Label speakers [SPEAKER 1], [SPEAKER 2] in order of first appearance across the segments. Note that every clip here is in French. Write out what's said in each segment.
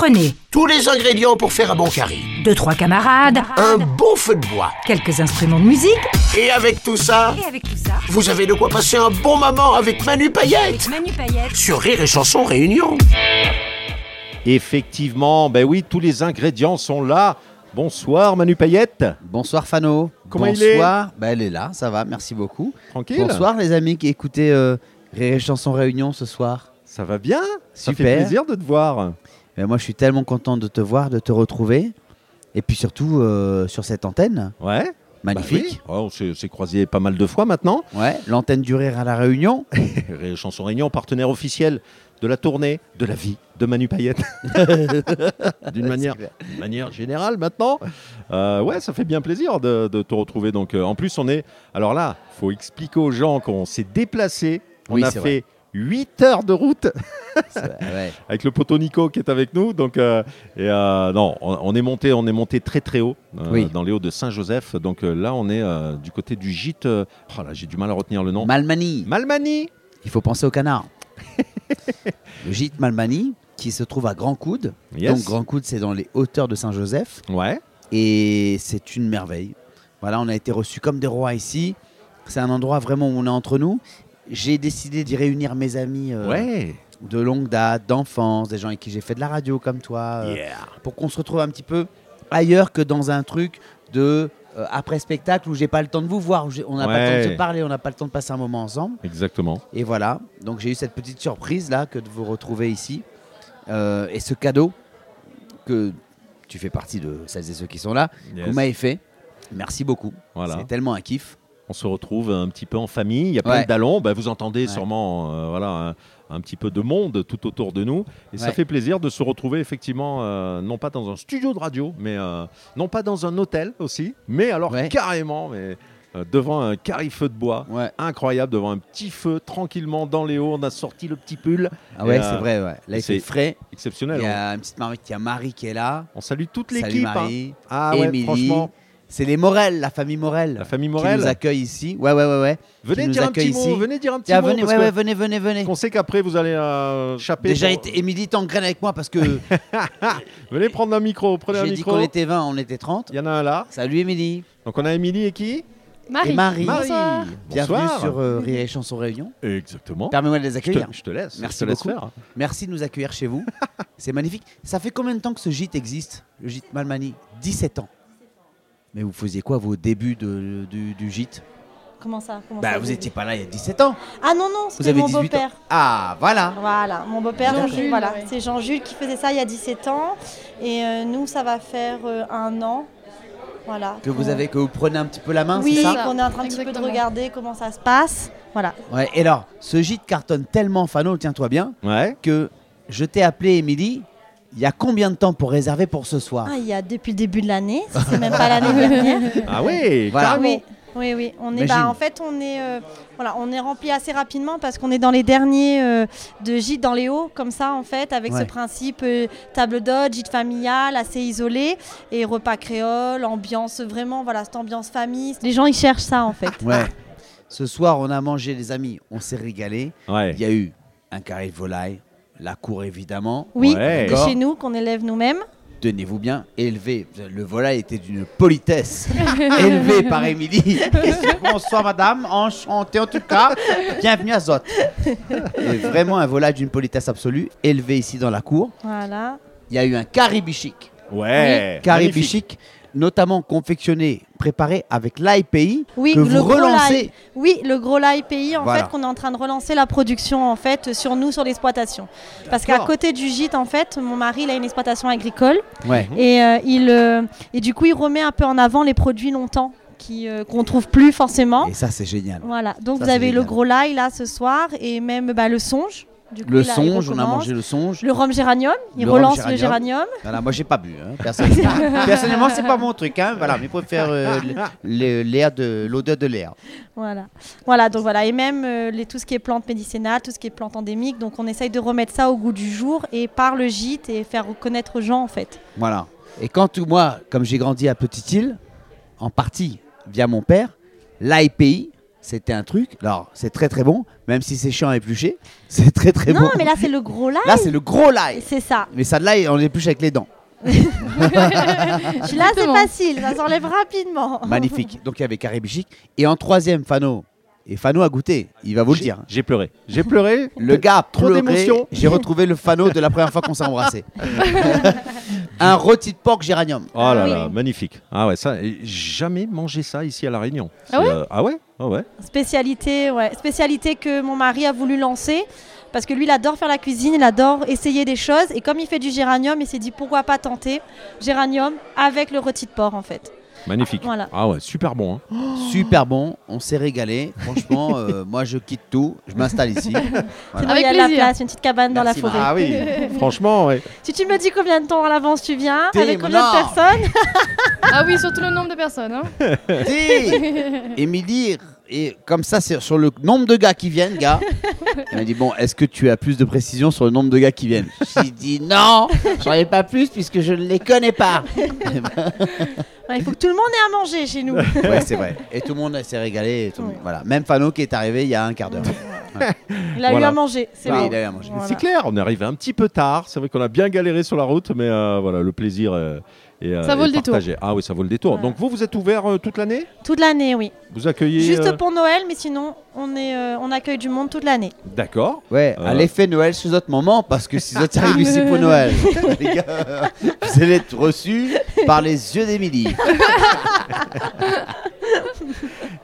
[SPEAKER 1] Prenez
[SPEAKER 2] Tous les ingrédients pour faire un bon curry.
[SPEAKER 1] deux, trois camarades,
[SPEAKER 2] Un bon feu de bois.
[SPEAKER 1] quelques instruments de musique.
[SPEAKER 2] Et avec tout ça,
[SPEAKER 1] Et avec tout ça,
[SPEAKER 2] vous avez de quoi passer un bon moment avec Manu Payette.
[SPEAKER 1] Manu Payette.
[SPEAKER 2] Sur Rire et Chanson Réunion.
[SPEAKER 3] Effectivement, ben oui, tous les ingrédients sont là. Bonsoir Manu Payette.
[SPEAKER 4] Bonsoir Fano.
[SPEAKER 3] Comment il est
[SPEAKER 4] Bonsoir. Bah, elle est là, ça va, merci beaucoup.
[SPEAKER 3] Tranquille
[SPEAKER 4] Bonsoir les amis qui écoutaient euh, Rire et Chanson Réunion ce soir.
[SPEAKER 3] Ça va bien Ça fait
[SPEAKER 4] Super.
[SPEAKER 3] plaisir de te voir.
[SPEAKER 4] Moi je suis tellement content de te voir, de te retrouver. Et puis surtout euh, sur cette antenne,
[SPEAKER 3] Ouais.
[SPEAKER 4] magnifique.
[SPEAKER 3] Bah oui. Ouais, on s'est croisés pas mal de fois maintenant.
[SPEAKER 4] Ouais, l'antenne du rire à la Réunion.
[SPEAKER 3] Chanson Réunion, partenaire officiel de la tournée, de la vie de Manu Payette. D'une manière, générale maintenant. Euh, ouais, ça fait bien plaisir de, de te retrouver. Donc, euh, en plus, on est. Alors là, faut expliquer aux gens qu'on s'est déplacé. On
[SPEAKER 4] Oui,
[SPEAKER 3] a fait 8 heures de route
[SPEAKER 4] ouais.
[SPEAKER 3] avec le poteau Nico qui est avec nous. Donc, euh, et, euh, non, on, on est monté, on est monté très très haut euh,
[SPEAKER 4] Oui.
[SPEAKER 3] dans les hauts de Saint-Joseph. Donc là, on est du côté du gîte. oh là, j'ai du mal à retenir le nom.
[SPEAKER 4] Malmanie.
[SPEAKER 3] Malmanie.
[SPEAKER 4] Il faut penser au canard. le gîte Malmanie qui se trouve à Grand Coude.
[SPEAKER 3] Yes.
[SPEAKER 4] Donc Grand Coude c'est dans les hauteurs de Saint-Joseph.
[SPEAKER 3] Ouais.
[SPEAKER 4] et c'est une merveille. Voilà, on a été reçus comme des rois ici. C'est un endroit vraiment où on est entre nous. J'ai décidé d'y réunir mes amis euh,
[SPEAKER 3] Ouais.
[SPEAKER 4] de longue date, d'enfance, des gens avec qui j'ai fait de la radio comme toi, euh,
[SPEAKER 3] Yeah.
[SPEAKER 4] pour qu'on se retrouve un petit peu ailleurs que dans un truc de euh, après spectacle où j'ai pas le temps de vous voir, où on n'a pas le temps de se parler, on n'a pas le temps de passer un moment ensemble.
[SPEAKER 3] Exactement.
[SPEAKER 4] Et voilà, donc j'ai eu cette petite surprise là que de vous retrouver ici. Et ce cadeau que tu fais partie de celles et ceux qui sont là,
[SPEAKER 3] Yes.
[SPEAKER 4] vous m'avez fait. Merci beaucoup.
[SPEAKER 3] Voilà.
[SPEAKER 4] C'est tellement un kiff.
[SPEAKER 3] On se retrouve un petit peu en famille. Il y a plein
[SPEAKER 4] Ouais.
[SPEAKER 3] de dallons. Bah, vous entendez
[SPEAKER 4] Ouais.
[SPEAKER 3] sûrement euh, voilà, un, un petit peu de monde tout autour de nous. Et ça fait plaisir de se retrouver effectivement, euh, non pas dans un studio de radio, mais euh, non pas dans un hôtel aussi, mais alors carrément mais, devant un carré feu de bois. Incroyable, devant un petit feu, tranquillement dans les hauts. On a sorti le petit pull.
[SPEAKER 4] Ah ouais, c'est vrai. Ouais. Là, il
[SPEAKER 3] c'est
[SPEAKER 4] fait frais.
[SPEAKER 3] Exceptionnel.
[SPEAKER 4] Il y
[SPEAKER 3] hein.
[SPEAKER 4] a une petite il y a Marie qui est là.
[SPEAKER 3] On salue toute l'équipe. hein.
[SPEAKER 4] Marie.
[SPEAKER 3] Ah ouais, franchement,
[SPEAKER 4] C'est les Morel, la famille Morel.
[SPEAKER 3] la famille
[SPEAKER 4] Qui
[SPEAKER 3] Morel.
[SPEAKER 4] nous accueille ici. Ouais, ouais, ouais. ouais.
[SPEAKER 3] Venez
[SPEAKER 4] qui nous
[SPEAKER 3] dire un petit mot. Venez dire un petit mot.
[SPEAKER 4] venez,
[SPEAKER 3] parce
[SPEAKER 4] ouais, venez, venez, venez.
[SPEAKER 3] On sait qu'après vous allez euh, chaper.
[SPEAKER 4] Déjà,
[SPEAKER 3] pour-
[SPEAKER 4] Émilie t'engraine avec moi parce que
[SPEAKER 3] Venez prendre un micro, prenez un
[SPEAKER 4] j'ai dit
[SPEAKER 3] micro.
[SPEAKER 4] qu'on était 20, on était 30.
[SPEAKER 3] Il y en a un là.
[SPEAKER 4] Salut Émilie.
[SPEAKER 3] Donc on a Émilie et qui?
[SPEAKER 4] Et Marie.
[SPEAKER 3] Bonsoir.
[SPEAKER 4] Bienvenue
[SPEAKER 3] Bonsoir.
[SPEAKER 4] sur euh, Rire et Chanson Réunion.
[SPEAKER 3] Exactement.
[SPEAKER 4] Permets-moi de les
[SPEAKER 3] Je te,
[SPEAKER 4] accueillir.
[SPEAKER 3] je te laisse.
[SPEAKER 4] Merci
[SPEAKER 3] je te laisse
[SPEAKER 4] beaucoup.
[SPEAKER 3] faire.
[SPEAKER 4] Merci de nous accueillir chez vous. C'est magnifique. Ça fait combien de temps que ce gîte existe, le gîte Malmani 17 ans. Mais vous faisiez quoi vos débuts de- du, du gîte?
[SPEAKER 5] Comment ça? Comment
[SPEAKER 4] Bah
[SPEAKER 5] ça,
[SPEAKER 4] vous
[SPEAKER 5] vous
[SPEAKER 4] étiez pas là il y a 17 ans.
[SPEAKER 5] Ah non, non, c'était mon
[SPEAKER 4] 18 ans.
[SPEAKER 5] beau-père.
[SPEAKER 4] Ah voilà.
[SPEAKER 5] Voilà, mon beau-père, voilà,
[SPEAKER 6] ouais.
[SPEAKER 5] c'est Jean-Jules qui faisait ça il y a 17 ans. Et euh, nous, ça va faire euh, un an. Voilà.
[SPEAKER 4] Que vous avez que vous prenez un petit peu la main,
[SPEAKER 5] Oui,
[SPEAKER 4] c'est ça?
[SPEAKER 5] qu'on est en train un petit peu de regarder comment ça se passe. Voilà.
[SPEAKER 4] Ouais, et alors, ce gîte cartonne tellement Fano, tiens-toi bien,
[SPEAKER 3] Ouais.
[SPEAKER 4] que je t'ai appelé Émilie. Il y a combien de temps pour réserver pour ce soir
[SPEAKER 5] Ah, il y a depuis le début de l'année, si c'est même pas l'année dernière.
[SPEAKER 3] Ah oui,
[SPEAKER 4] Voilà.
[SPEAKER 3] carrément.
[SPEAKER 5] Oui, oui, oui. On est, bah, en fait, on est, euh, voilà, on est rempli assez rapidement parce qu'on est dans les derniers euh, de gîtes dans les hauts, comme ça, en fait, avec
[SPEAKER 4] Ouais.
[SPEAKER 5] ce principe euh, table d'hôte, gîte familial, assez isolé, et repas créole, ambiance vraiment, voilà, cette ambiance famille. Les gens, ils cherchent ça, en fait.
[SPEAKER 4] Ouais. Ce soir, on a mangé, les amis, on s'est régalé.
[SPEAKER 3] Ouais.
[SPEAKER 4] Il y a eu un carré de volaille, la cour évidemment.
[SPEAKER 5] Oui,
[SPEAKER 3] Ouais.
[SPEAKER 5] de chez nous, qu'on élève nous-mêmes.
[SPEAKER 4] Tenez-vous bien, élevé. Le volaille était d'une politesse. élevé par Émilie. Bonsoir madame, enchanté en tout cas. Bienvenue à Zot. Et vraiment un volaille d'une politesse absolue, élevé ici dans la cour.
[SPEAKER 5] Voilà.
[SPEAKER 4] Il y a eu un caribichic.
[SPEAKER 3] Ouais.
[SPEAKER 4] Caribichic,
[SPEAKER 3] magnifique.
[SPEAKER 4] Notamment confectionné, préparé avec l'ail pays
[SPEAKER 5] Oui,
[SPEAKER 4] que vous relancez.
[SPEAKER 5] Oui, le gros l'ail pays, en
[SPEAKER 4] Voilà.
[SPEAKER 5] fait, qu'on est en train de relancer la production, en fait, sur nous, sur l'exploitation. Parce qu'à côté du gîte, en fait, mon mari, il a une exploitation agricole.
[SPEAKER 4] Ouais.
[SPEAKER 5] Et, euh, il, euh, et du coup, il remet un peu en avant les produits longtemps qui, euh, qu'on trouve plus forcément.
[SPEAKER 4] Et ça, c'est génial.
[SPEAKER 5] Voilà, donc
[SPEAKER 4] Ça,
[SPEAKER 5] vous avez le gros l'ail là ce soir et même bah, le songe. Du coup,
[SPEAKER 4] Le songe, on a mangé le songe.
[SPEAKER 5] Le rhum géranium, il
[SPEAKER 4] Le
[SPEAKER 5] relance
[SPEAKER 4] géranium.
[SPEAKER 5] le géranium.
[SPEAKER 4] Voilà, moi, j'ai pas bu. hein. Personnellement, personnellement c'est pas mon truc. Hein. Voilà, mais je préfère euh, l'air de l'odeur de l'air.
[SPEAKER 5] Voilà. voilà, donc voilà. Et même euh, les, tout ce qui est plantes médicinales, tout ce qui est plantes endémiques. Donc on essaye de remettre ça au goût du jour et par le gîte et faire reconnaître aux gens en fait.
[SPEAKER 4] Voilà. Et quand moi, comme j'ai grandi à Petite-Île, en partie via mon père, l'AIPI, C'était un truc. Alors, c'est très très bon, même si c'est chiant à éplucher. C'est très très
[SPEAKER 5] Non,
[SPEAKER 4] bon.
[SPEAKER 5] mais là, c'est le gros l'ail.
[SPEAKER 4] Là, c'est le gros l'ail.
[SPEAKER 5] C'est ça.
[SPEAKER 4] Mais ça de l'ail, on l'épluche avec les dents.
[SPEAKER 5] Là, c'est facile. Ça s'enlève rapidement.
[SPEAKER 4] Magnifique. Donc, il y avait Caribichic. Et en troisième, Fano. Et Fano a goûté, il va vous le dire.
[SPEAKER 3] J'ai pleuré. J'ai pleuré.
[SPEAKER 4] Le gars a
[SPEAKER 3] Trop
[SPEAKER 4] pleuré.
[SPEAKER 3] d'émotions.
[SPEAKER 4] J'ai retrouvé le Fano de la première fois qu'on s'est embrassé. Un rôti de porc géranium.
[SPEAKER 3] Oh là
[SPEAKER 6] Ah oui.
[SPEAKER 3] là, magnifique. Ah ouais, ça, jamais mangé ça ici à La Réunion.
[SPEAKER 6] Ah ouais
[SPEAKER 3] euh, Ah ouais Ah ouais
[SPEAKER 5] Spécialité, ouais. Spécialité que mon mari a voulu lancer. Parce que lui, il adore faire la cuisine, il adore essayer des choses. Et comme il fait du géranium, il s'est dit pourquoi pas tenter géranium avec le rôti de porc, en fait.
[SPEAKER 3] Magnifique.
[SPEAKER 5] Voilà.
[SPEAKER 3] Ah ouais, super bon. hein.
[SPEAKER 4] Super bon, on s'est régalé. Franchement, euh, moi je quitte tout, je m'installe ici.
[SPEAKER 5] Sinon,
[SPEAKER 6] Avec
[SPEAKER 5] il y a de la
[SPEAKER 6] plaisir.
[SPEAKER 5] place, une petite cabane dans
[SPEAKER 4] Merci,
[SPEAKER 5] la forêt.
[SPEAKER 3] Ah oui, franchement, ouais.
[SPEAKER 5] Si tu me dis combien de temps à l'avance tu viens, avec combien
[SPEAKER 4] non.
[SPEAKER 5] de personnes,
[SPEAKER 6] Ah oui, surtout le nombre de personnes. hein.
[SPEAKER 4] T'es- Émilie, et comme ça, c'est sur le nombre de gars qui viennent, gars. Elle m'a dit Bon, est-ce que tu as plus de précision sur le nombre de gars qui viennent? J'ai dit non, j'en ai pas plus puisque je ne les connais pas.
[SPEAKER 5] Ouais, il faut que tout le monde ait à manger chez nous.
[SPEAKER 4] ouais, c'est vrai. Et tout le monde s'est régalé. et tout le monde- Voilà. Même Fano qui est arrivé il y a un quart d'heure.
[SPEAKER 5] Il a eu
[SPEAKER 3] Voilà.
[SPEAKER 5] à manger. C'est
[SPEAKER 4] Oui,
[SPEAKER 5] bon.
[SPEAKER 4] il a eu à manger.
[SPEAKER 5] Voilà.
[SPEAKER 3] C'est clair, on est arrivé un petit peu tard. C'est vrai qu'on a bien galéré sur la route, mais euh, voilà, le plaisir euh, euh,
[SPEAKER 6] Ça vaut le détour.
[SPEAKER 3] Ah oui, ça vaut le détour.
[SPEAKER 5] Voilà.
[SPEAKER 3] Donc vous, vous êtes ouvert euh, toute l'année?
[SPEAKER 5] Toute l'année, oui.
[SPEAKER 3] Vous accueillez
[SPEAKER 5] Juste
[SPEAKER 3] euh,
[SPEAKER 5] pour Noël, mais sinon, on, est, euh, on accueille du monde toute l'année.
[SPEAKER 3] D'accord.
[SPEAKER 4] Ouais,
[SPEAKER 3] Euh.
[SPEAKER 4] à l'effet Noël chez autres moments, parce que si vous êtes ici pour Noël, les gars, vous allez être reçus par les yeux d'Émilie.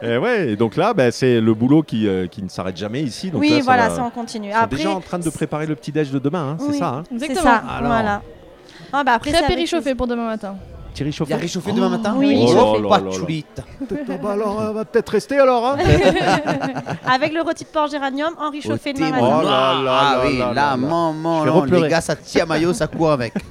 [SPEAKER 3] Et ouais, et donc là, ben, c'est le boulot qui, euh, qui ne s'arrête jamais ici. Donc
[SPEAKER 5] oui,
[SPEAKER 3] là, ça
[SPEAKER 5] voilà,
[SPEAKER 3] va-
[SPEAKER 5] ça on continue.
[SPEAKER 3] Ils sont
[SPEAKER 5] Après,
[SPEAKER 3] déjà en train de préparer le petit déj de demain, hein, c'est ça hein?
[SPEAKER 5] c'est
[SPEAKER 6] Exactement.
[SPEAKER 5] ça.
[SPEAKER 3] Alors.
[SPEAKER 5] Voilà. Ah, bah après,
[SPEAKER 6] Très
[SPEAKER 5] c'est avec
[SPEAKER 6] péréchauffé pour demain matin.
[SPEAKER 3] Thierry
[SPEAKER 4] Il y
[SPEAKER 3] Chauffeur
[SPEAKER 4] a réchauffé demain matin
[SPEAKER 5] Oui,
[SPEAKER 3] Oh là
[SPEAKER 5] réchauffé.
[SPEAKER 3] là. Ah bah alors, on va peut-être rester alors. Hein
[SPEAKER 5] Avec le rôti de porc géranium en réchauffé
[SPEAKER 4] Au
[SPEAKER 5] demain
[SPEAKER 4] thé,
[SPEAKER 5] matin.
[SPEAKER 3] Oh là là
[SPEAKER 4] Ah
[SPEAKER 3] là
[SPEAKER 4] oui,
[SPEAKER 3] là
[SPEAKER 4] là,
[SPEAKER 3] là.
[SPEAKER 4] maman,
[SPEAKER 3] Je vais
[SPEAKER 4] non,
[SPEAKER 3] repleurer.
[SPEAKER 4] les gars, ça tient maillot, ça court avec.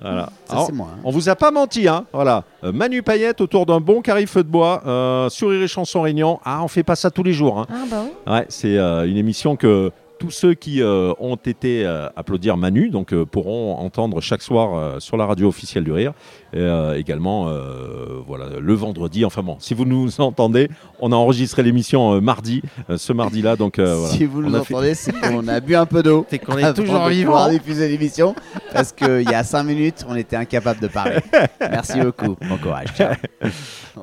[SPEAKER 3] Voilà.
[SPEAKER 4] Ça,
[SPEAKER 3] Alors,
[SPEAKER 4] c'est moi. hein.
[SPEAKER 3] On vous a pas menti, hein. Voilà. Euh, Manu Payette autour d'un bon carré feu de bois, euh, sourire et chanson réunion. Ah, on fait pas ça tous les jours. Hein.
[SPEAKER 5] Ah, bah oui.
[SPEAKER 3] Ouais, c'est euh, une émission que tous ceux qui euh, ont été euh, applaudir Manu donc euh, pourront entendre chaque soir euh, sur la radio officielle du rire et euh, également euh, voilà le vendredi enfin bon si vous nous entendez on a enregistré l'émission euh, mardi euh, ce mardi là donc euh, voilà.
[SPEAKER 4] Si vous nous
[SPEAKER 3] a fait-
[SPEAKER 4] entendez, c'est qu'on a bu un peu d'eau.
[SPEAKER 3] C'est qu'on est toujours
[SPEAKER 4] de
[SPEAKER 3] vivant.
[SPEAKER 4] diffuser l'émission parce qu'il y a 5 minutes, on était incapable de parler. Merci beaucoup. Bon courage.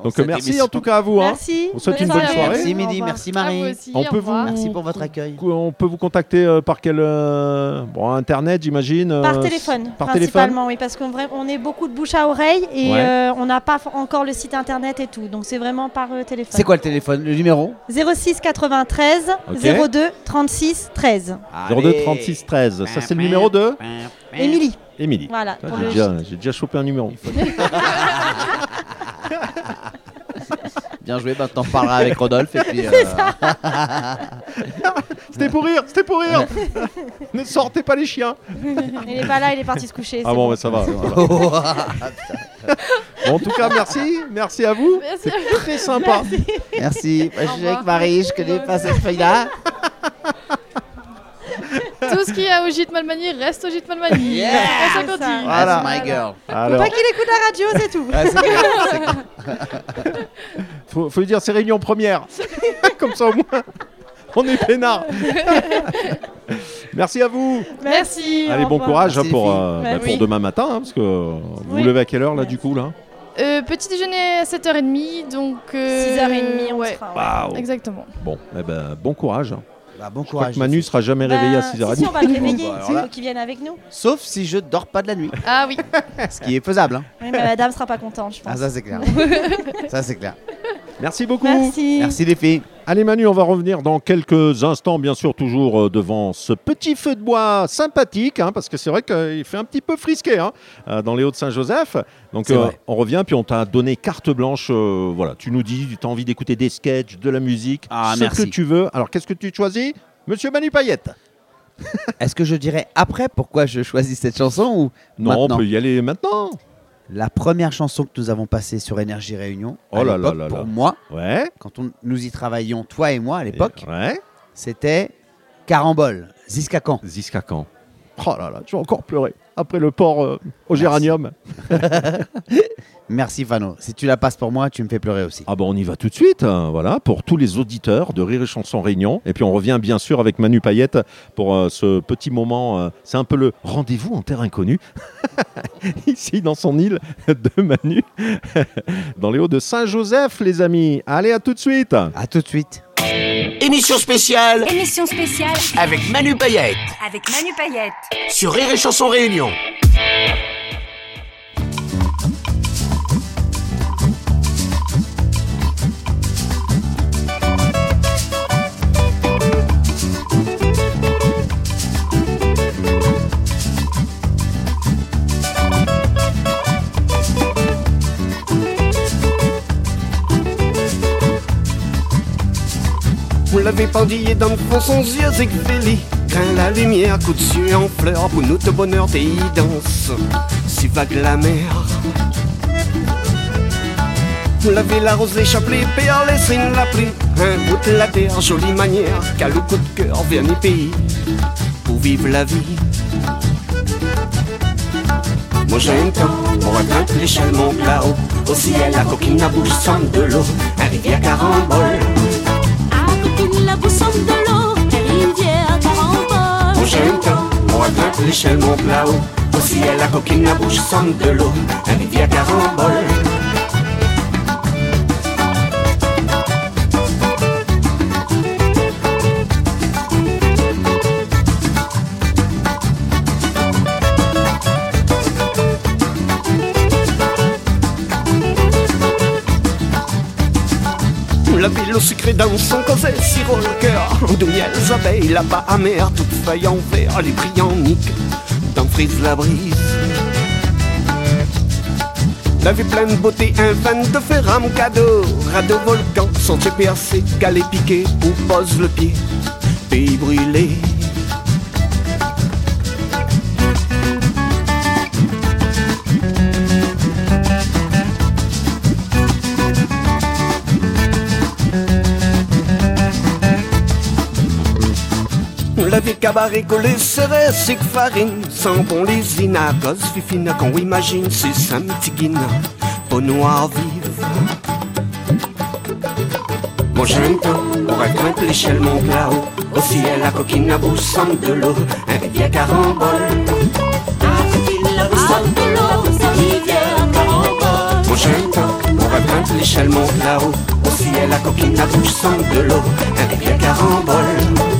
[SPEAKER 3] Donc euh, merci
[SPEAKER 4] émission-
[SPEAKER 3] en tout cas à vous hein.
[SPEAKER 5] Merci.
[SPEAKER 3] On souhaite
[SPEAKER 6] une
[SPEAKER 5] Bonne
[SPEAKER 6] soirée.
[SPEAKER 4] Merci Midi, merci Marie.
[SPEAKER 6] aussi.
[SPEAKER 3] On peut vous-
[SPEAKER 4] Merci pour votre accueil.
[SPEAKER 3] on peut vous contacter euh, par quel euh, bon internet j'imagine euh,
[SPEAKER 5] Par téléphone,
[SPEAKER 3] par
[SPEAKER 5] principalement, oui, parce qu'on on est beaucoup de bouche à oreille et
[SPEAKER 3] Ouais.
[SPEAKER 5] euh, on n'a pas encore le site internet et tout, donc c'est vraiment par euh, téléphone.
[SPEAKER 4] C'est quoi le téléphone, le numéro?
[SPEAKER 5] 06 93
[SPEAKER 3] Ok.
[SPEAKER 5] 02 36 13.
[SPEAKER 3] 02 36 13 ça c'est le numéro de
[SPEAKER 5] Émilie,
[SPEAKER 3] Émilie
[SPEAKER 5] voilà.
[SPEAKER 3] J'ai déjà, j'ai déjà chopé un numéro.
[SPEAKER 4] Bien joué, bah, t'en parleras avec Rodolphe. Et puis, euh,
[SPEAKER 3] C'était pour rire, c'était pour rire. ne sortez pas les chiens.
[SPEAKER 5] Il est pas là, il est parti se coucher.
[SPEAKER 3] Ah bon,
[SPEAKER 5] bon.
[SPEAKER 3] bah, ça va. ça va. Bon, en tout cas, merci, merci à vous.
[SPEAKER 6] Merci
[SPEAKER 3] C'est
[SPEAKER 6] à
[SPEAKER 3] très sympa.
[SPEAKER 4] Merci. Moi, je suis avec Marie, je connais pas cette feuille-là.
[SPEAKER 6] Tout ce qui est au gîte Malmani reste au gîte Malmani.
[SPEAKER 4] Yeah.
[SPEAKER 6] On
[SPEAKER 5] C'est
[SPEAKER 6] continue.
[SPEAKER 5] ça.
[SPEAKER 3] Voilà.
[SPEAKER 4] That's my girl.
[SPEAKER 5] Faut
[SPEAKER 3] Alors,
[SPEAKER 5] pas qu'il écoute la radio, c'est tout.
[SPEAKER 4] Ouais, c'est clair, c'est clair.
[SPEAKER 3] faut, faut lui dire c'est réunion première. Comme ça au moins, on est peinard. merci à vous.
[SPEAKER 5] Merci.
[SPEAKER 3] Allez,
[SPEAKER 5] au
[SPEAKER 3] bon
[SPEAKER 5] revoir.
[SPEAKER 3] courage hein,
[SPEAKER 4] Merci,
[SPEAKER 3] pour, euh, bah,
[SPEAKER 5] Merci.
[SPEAKER 3] pour demain matin, hein, parce que vous vous
[SPEAKER 5] Oui.
[SPEAKER 3] levez à quelle heure là du coup là?
[SPEAKER 6] Euh, petit déjeuner à 7h30, donc... euh,
[SPEAKER 5] 6h30, on
[SPEAKER 6] ouais.
[SPEAKER 5] sera. ouais.
[SPEAKER 3] Waouh.
[SPEAKER 6] Exactement.
[SPEAKER 3] Bon, eh ben, bon courage.
[SPEAKER 4] Bah, bon
[SPEAKER 3] Je crois
[SPEAKER 4] courage.
[SPEAKER 3] que Manu sera jamais réveillé à
[SPEAKER 5] Bah,
[SPEAKER 3] 6h30.
[SPEAKER 5] Si, si, on va le réveiller.
[SPEAKER 4] Bon, bah,
[SPEAKER 5] Il faut qu'il vienne avec nous.
[SPEAKER 4] Sauf si je dors pas de la nuit.
[SPEAKER 6] Ah oui.
[SPEAKER 4] Ce qui est faisable. Hein.
[SPEAKER 5] Oui, mais la dame sera pas contente, je pense.
[SPEAKER 4] Ah, ça, c'est clair. ça, c'est clair.
[SPEAKER 3] Merci beaucoup.
[SPEAKER 5] Merci.
[SPEAKER 4] Merci, les filles.
[SPEAKER 3] Allez Manu, on va revenir dans quelques instants, bien sûr, toujours euh, devant ce petit feu de bois sympathique, hein, parce que c'est vrai qu'il fait un petit peu frisqué hein, euh, dans les Hauts-de-Saint-Joseph. Donc euh, on revient, puis on t'a donné carte blanche. euh, voilà, tu nous dis, tu as envie d'écouter des sketchs, de la musique,
[SPEAKER 4] Ah,
[SPEAKER 3] ce
[SPEAKER 4] merci.
[SPEAKER 3] que tu veux. Alors qu'est-ce que tu choisis? Monsieur Manu Payette
[SPEAKER 4] Est-ce que je dirais après pourquoi je choisis cette chanson ou
[SPEAKER 3] Non,
[SPEAKER 4] maintenant?
[SPEAKER 3] on peut y aller maintenant.
[SPEAKER 4] La première chanson que nous avons passée sur Énergie Réunion,
[SPEAKER 3] Oh
[SPEAKER 4] à
[SPEAKER 3] là là
[SPEAKER 4] l'époque,
[SPEAKER 3] là
[SPEAKER 4] pour
[SPEAKER 3] là.
[SPEAKER 4] moi,
[SPEAKER 3] Ouais.
[SPEAKER 4] quand on, nous y travaillions, toi et moi à l'époque,
[SPEAKER 3] Ouais.
[SPEAKER 4] c'était Carambole, Ziska Khan.
[SPEAKER 3] Ziska Khan. Oh là là, je vais encore pleurer. Après le port euh, au géranium.
[SPEAKER 4] Merci Fano. Si tu la passes pour moi, tu me fais pleurer aussi.
[SPEAKER 3] Ah bon, on y va tout de suite, hein, voilà, pour tous les auditeurs de Rire et Chanson Réunion. Et puis on revient bien sûr avec Manu Payette pour euh, ce petit moment. euh, c'est un peu le rendez-vous en terre inconnue. Ici dans son île de Manu, dans les hauts de Saint-Joseph, les amis. Allez, à tout de suite.
[SPEAKER 4] À tout de suite.
[SPEAKER 2] Émission spéciale
[SPEAKER 1] Émission spéciale
[SPEAKER 2] avec Manu Payette
[SPEAKER 1] avec Manu Payette.
[SPEAKER 2] sur Rire et Chanson Réunion.
[SPEAKER 7] Pendillé dans le fond son yeux Zigveli Grain la lumière, coup de cieux en fleurs Pour nous de bonheur des danse Si vague la mer. Vous l'avez la rosée chapelet Péor laissé la pris Un bout de la terre, jolie manière le coup de cœur vers les pays Pour vivre la vie. Moi j'ai un temps pour atteindre l'échelle monte là-haut Au ciel la coquine à bouche semble de l'eau. Un rivière carambole
[SPEAKER 8] la boussole de l'eau, rivière carambole.
[SPEAKER 7] Mon j'aime temps, on atteint l'échelle monte là-haut. Au ciel, la coquine à bouche semble de l'eau, un rivière carambole. Sucré dans son causel, sirop le cœur. De miel, abeilles, là-bas amer, toutes feuilles en verre Les brillants niques, dans frise la brise. La vie pleine de beauté, un van de ferram cadeau. Radeau volcan, sentier percé, galet piqué Où pose le pied, pays brûlé cabaret collé serait c'est que farine Sans bon les inagos, fifina qu'on imagine C'est ça mitigina, peau noire vive. Mon temps, on grimpe l'échelle monte là-haut Au ciel, la coquine à semble de l'eau. Un rivière carambole.
[SPEAKER 8] Carambole.
[SPEAKER 7] Mon jeune temps, on grimpe l'échelle monte là-haut Au ciel, la coquine à bouche semble de l'eau. Un rivière carambole